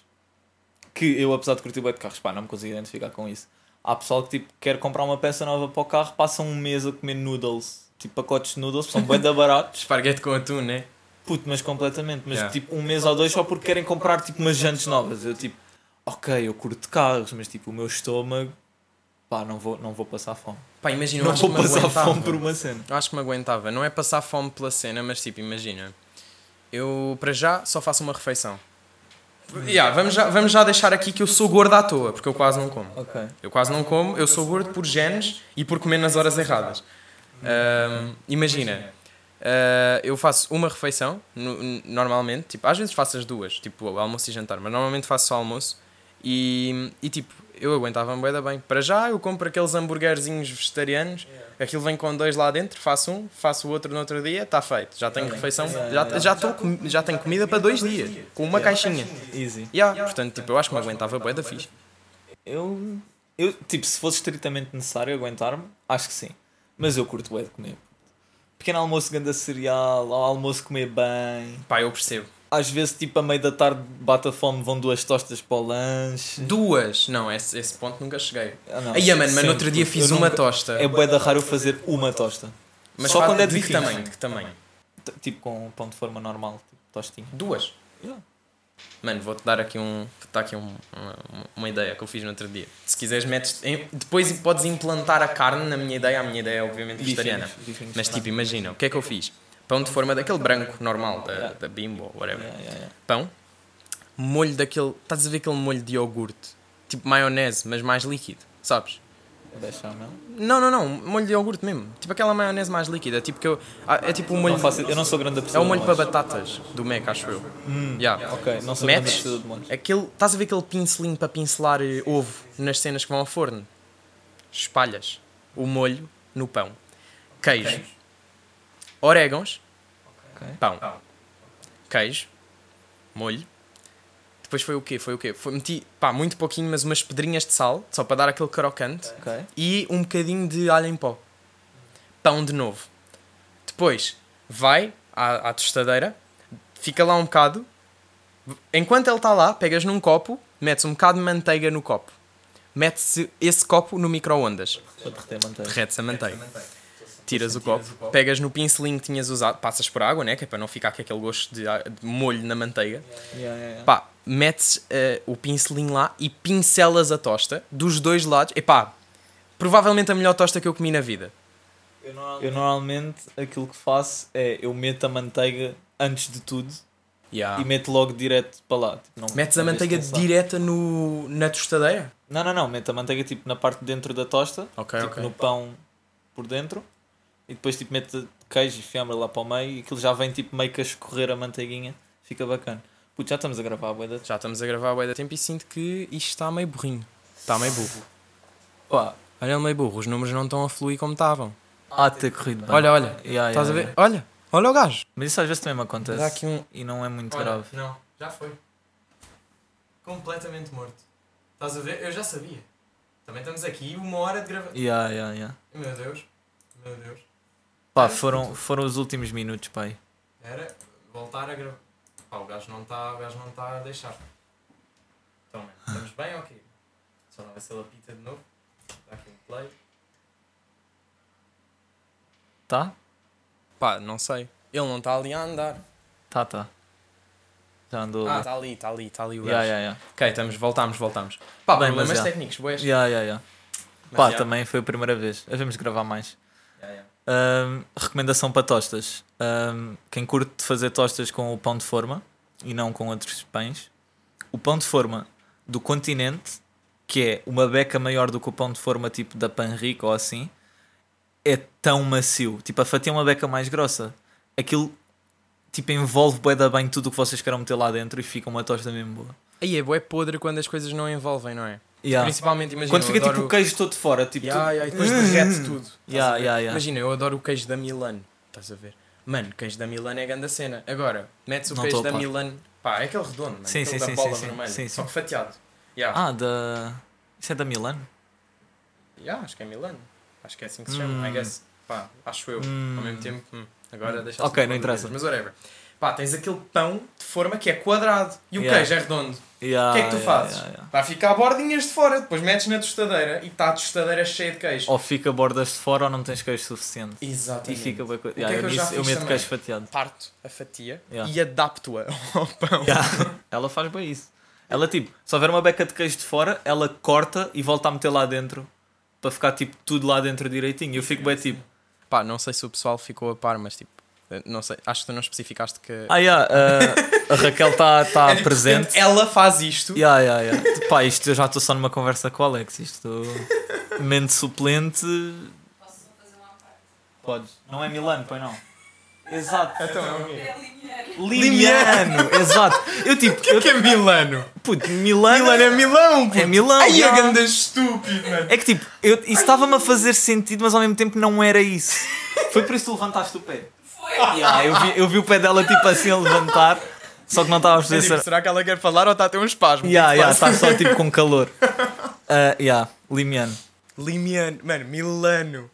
Que eu, apesar de curtir bué de carros, pá, não me consigo identificar com isso. Há pessoal que tipo, quer comprar uma peça nova para o carro, passa um mês a comer noodles. Tipo, pacotes de noodles, são bué da baratos. [LAUGHS] Esparguete com atum, né? Puto, mas completamente. Mas Yeah. tipo, um mês ou dois só porque querem comprar tipo umas jantes novas. Eu tipo, ok, eu curto carros, mas tipo, o meu estômago, pá, não vou, não vou passar fome. Pá, imagina, eu não acho vou que me passar aguentava. fome por uma cena. Eu acho que me aguentava. Não é passar fome pela cena, mas tipo, imagina. Eu, para já, só faço uma refeição. Yeah, vamos, já, vamos já deixar aqui que eu sou gordo à toa, porque eu quase não como. Ok. Eu quase não como, eu sou gordo por genes e por comer nas horas erradas. Ahm, imagina, ah, eu faço uma refeição, normalmente, tipo, às vezes faço as duas, tipo almoço e jantar, mas normalmente faço só almoço e, e tipo, eu aguentava-me bué da bem. Para já eu compro aqueles hambúrguerzinhos vegetarianos, aquilo vem com dois lá dentro, faço um, faço o outro no outro dia, está feito. Já tenho refeição, já, já, tô, com- já tenho comida para dois dias, com uma caixinha. Easy. Yeah, portanto, tipo, eu acho que me aguentava bué da fixe. Eu, eu, tipo, se fosse estritamente necessário aguentar-me, acho que sim. Mas eu curto bué de comer. Pequeno almoço, ganda cereal, ao almoço comer bem. Pá, eu percebo. Às vezes, tipo, a meio da tarde bate a fome, vão duas tostas para o lanche. Duas? Não, esse, esse ponto nunca cheguei. Ah, não, Aí, mano, mas no outro dia fiz uma nunca- tosta. É bué da raro fazer uma tosta. Mas Só quando é de que tamanho? De que tamanho? Tipo com pão de forma normal, tipo tostinha. Duas. Yeah. Mano, vou-te dar aqui, um, dar aqui um- uma, uma ideia que eu fiz no outro dia. Se quiseres, metes. em- depois podes implantar a carne na minha ideia. A minha ideia é, obviamente, vegetariana. Mas, tipo, imagina, o que é que eu fiz? Pão de forma daquele branco normal, da, da bimbo, whatever. Yeah, yeah, yeah. Pão, molho daquele. Estás a ver aquele molho de iogurte? Tipo maionese, mas mais líquido, sabes? Bechamel. Não, não, não, molho de iogurte mesmo. Tipo aquela maionese mais líquida. Tipo que eu. ah, É tipo o molho. Não faço, eu não sou grande É apreciador o molho para batatas do Mac, acho eu. Yeah. Ok, não sou grande Metes apreciador de molhos. aquele. Estás a ver aquele pincelinho para pincelar eh, ovo nas cenas que vão ao forno? Espalhas o molho no pão. Queijo. Orégãos. Ok. Pão. Queijo. Molho. Depois foi o quê? Foi o quê? Foi, meti, pá, muito pouquinho, mas umas pedrinhas de sal, só para dar aquele crocante. Ok. E um bocadinho de alho em pó. Pão de novo. Depois, vai à, à tostadeira, fica lá um bocado. Enquanto ele está lá, pegas num copo, metes um bocado de manteiga no copo. Metes esse copo no micro-ondas. Para derreter manteiga. Derretes a manteiga. Tiras o copo, pegas no pincelinho que tinhas usado, passas por água, né? Que é para não ficar com aquele gosto de, de molho na manteiga. Yeah, yeah, yeah. Pá, metes eh, o pincelinho lá e pincelas a tosta dos dois lados. Epá, provavelmente a melhor tosta que eu comi na vida. Eu normalmente aquilo que faço é eu meto a manteiga antes de tudo Yeah. e meto logo direto para lá. Tipo, não- Metes a manteiga direta no, na tostadeira? Não, não, não. Meto a manteiga tipo na parte de dentro da tosta, Ok, tipo ok. no pão por dentro e depois tipo meto queijo e fiambre lá para o meio e aquilo já vem tipo meio que a escorrer a manteiguinha. Fica bacana. Putz, já estamos a gravar a bué da- Já estamos a gravar bué de tempo e sinto que isto está meio burrinho. Está meio burro. Olha ele meio burro, os números não estão a fluir como estavam. há de ter corrido bem. Olha, olha. Yeah, Estás a yeah, ver? yeah. Olha, olha o gajo. Mas isso às vezes também me acontece. Dá aqui um. E não é muito Olha, grave. Não, já foi. Completamente morto. Estás a ver? Eu já sabia. Também estamos aqui uma hora de gravação. Yeah, yeah, yeah. Meu Deus. Meu Deus. Pá, foram, foram os últimos minutos, pai. Era voltar a gravar. Pá, o gajo não está tá a deixar. Então, man, estamos bem ou quê? Só não ver se ele apita de novo. Dá aqui um play. Tá? Pá, não sei. Ele não está ali a andar. Tá, tá. Já andou. Ah, está ali, está ali, está ali o gajo. yeah, yeah, yeah. Ok, estamos, voltámos, voltámos. Pá, Bem, problemas mas técnicos, boés. Yeah, yeah, yeah. Mas Pá, também foi a primeira vez. De gravar mais. Ahm, recomendação para tostas. Ahm, quem curte fazer tostas com o pão de forma e não com outros pães, o pão de forma do continente, que é uma beca maior do que o pão de forma tipo da Panrico ou assim, é tão macio. Tipo, a fatia é uma beca mais grossa. Aquilo tipo envolve bué da bem tudo o que vocês queiram meter lá dentro e fica uma tosta mesmo boa. Aí é bué podre quando as coisas não envolvem, não é? Yeah. Principalmente, imagina, Quando fica tipo o queijo todo fora, tipo, Yeah, yeah, e depois derrete tudo. [LAUGHS] Yeah, yeah, yeah. Imagina, eu adoro o queijo da Milan. Estás a ver? Mano, queijo da Milan é grande a cena. Agora, metes o Não queijo da par. Milan. Pá, é aquele redondo, mano. Sim, aquele sim, da sim, bola sim, sim. vermelha. Sim, Só que fatiado. Yeah. Ah, da. Isso é da Milan? Yeah, acho que é Milan. Acho que é assim que se chama, Hum. I guess. Pá, acho eu. Hum. Ao mesmo tempo, hum, agora deixa Ok, não interessa. Mas whatever. Pá, tens aquele pão de forma que é quadrado e o Yeah. queijo é redondo. Yeah, o que é que tu yeah, fazes? yeah. Vai ficar bordinhas de fora, depois metes na tostadeira e está a tostadeira cheia de queijo. Ou fica bordas de fora ou não tens queijo suficiente. Exatamente. E fica bem. co- que é Yeah, que eu, eu eu meto também? queijo fatiado. Parto a fatia e adapto-a ao [LAUGHS] pão. Ela faz bem isso. Ela, tipo, se houver uma beca de queijo de fora, ela corta e volta a meter lá dentro para ficar, tipo, tudo lá dentro direitinho. Eu fico bem, tipo, Pá, não sei se o pessoal ficou a par, mas tipo, não sei, acho que tu não especificaste que. ah, yeah, uh, a Raquel está tá [LAUGHS] É, tipo, presente. Ela faz isto. Yeah, yeah, yeah. Pá, isto eu já estou só numa conversa com o Alex. Isto. Mente suplente. Posso fazer uma parte? Podes. Não é Milano, pois não. Exato. Então, É linear. Limiano, exato. Eu tipo, eu, que é Milano? puto, Milano. Milano é Milão, pô. É Milão. Ai, a yeah. ganda estúpido, mano. É que tipo, eu, isso estava-me a fazer sentido, mas ao mesmo tempo não era isso. Foi por isso que tu levantaste o pé. Yeah, eu, vi, eu vi o pé dela tipo assim a levantar, só que não estava a É fazer tipo, ser. será que ela quer falar ou está a ter um espasmo? Yeah, O que yeah, está só tipo com calor. Uh, yeah, Limiano. Limiano, mano, Milano.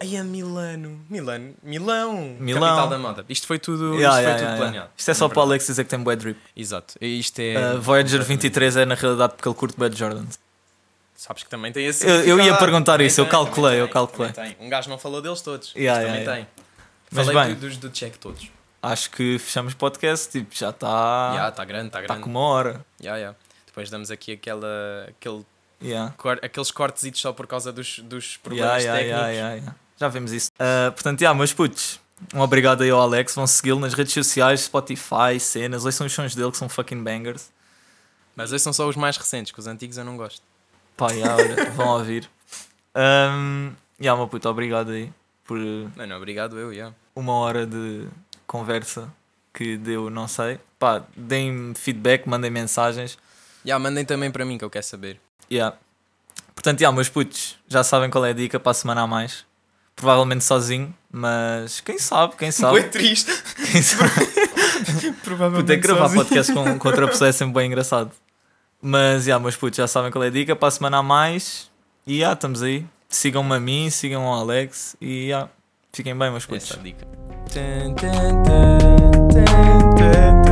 Ai, a Milano. Milano. Milão. Milão. Capital da moda. Isto foi tudo, Yeah, isto foi yeah, tudo yeah, planeado. yeah. Isto é só para o. Alex dizer que tem bué drip. Exato. E Isto é. Uh, Voyager 23 é na realidade porque ele curte bué de Jordan. Sabes que também tem esse. Eu- eu ia perguntar Também isso, eu tem, calculei, também eu calculei. tem. Um gajo não falou deles todos. Yeah, também yeah, tem. Mas Falei bem. do- dos do check todos. Acho que fechamos o podcast, tipo, já está. Já, está grande, está Está grande. com uma hora. Yeah, yeah. Depois damos aqui aquela, aquele, Yeah. cor- aqueles cortes só por causa dos, dos problemas yeah, técnicos. yeah. Já vimos isso. Uh, portanto, yeah, meus putos, um obrigado aí ao Alex. Vão segui-lo nas redes sociais, Spotify, cenas. Ouçam os sons dele que são fucking bangers. Mas esses são só os mais recentes, que os antigos eu não gosto. Pá, yeah, olha, [LAUGHS] vão ouvir. Um, yeah, meu puto, obrigado aí por Mano, obrigado eu, yeah. Uma hora de conversa que deu, não sei. Pá, deem feedback, mandem mensagens. Yeah, mandem também para mim que eu quero saber. Yeah. Portanto, yeah, meus putos, já sabem qual é a dica para a semana a mais. Provavelmente sozinho, mas quem sabe, quem sabe. triste. Quem sabe. [LAUGHS] Provavelmente. Poder gravar podcast com, com outra pessoa é sempre bem engraçado. Mas, yeah, meus putos, já sabem qual é a dica para a semana a mais. E, yeah, estamos aí. Sigam-me a mim, sigam o Alex e, yeah, fiquem bem, meus putos. Essa dica. Tan, tan, tan.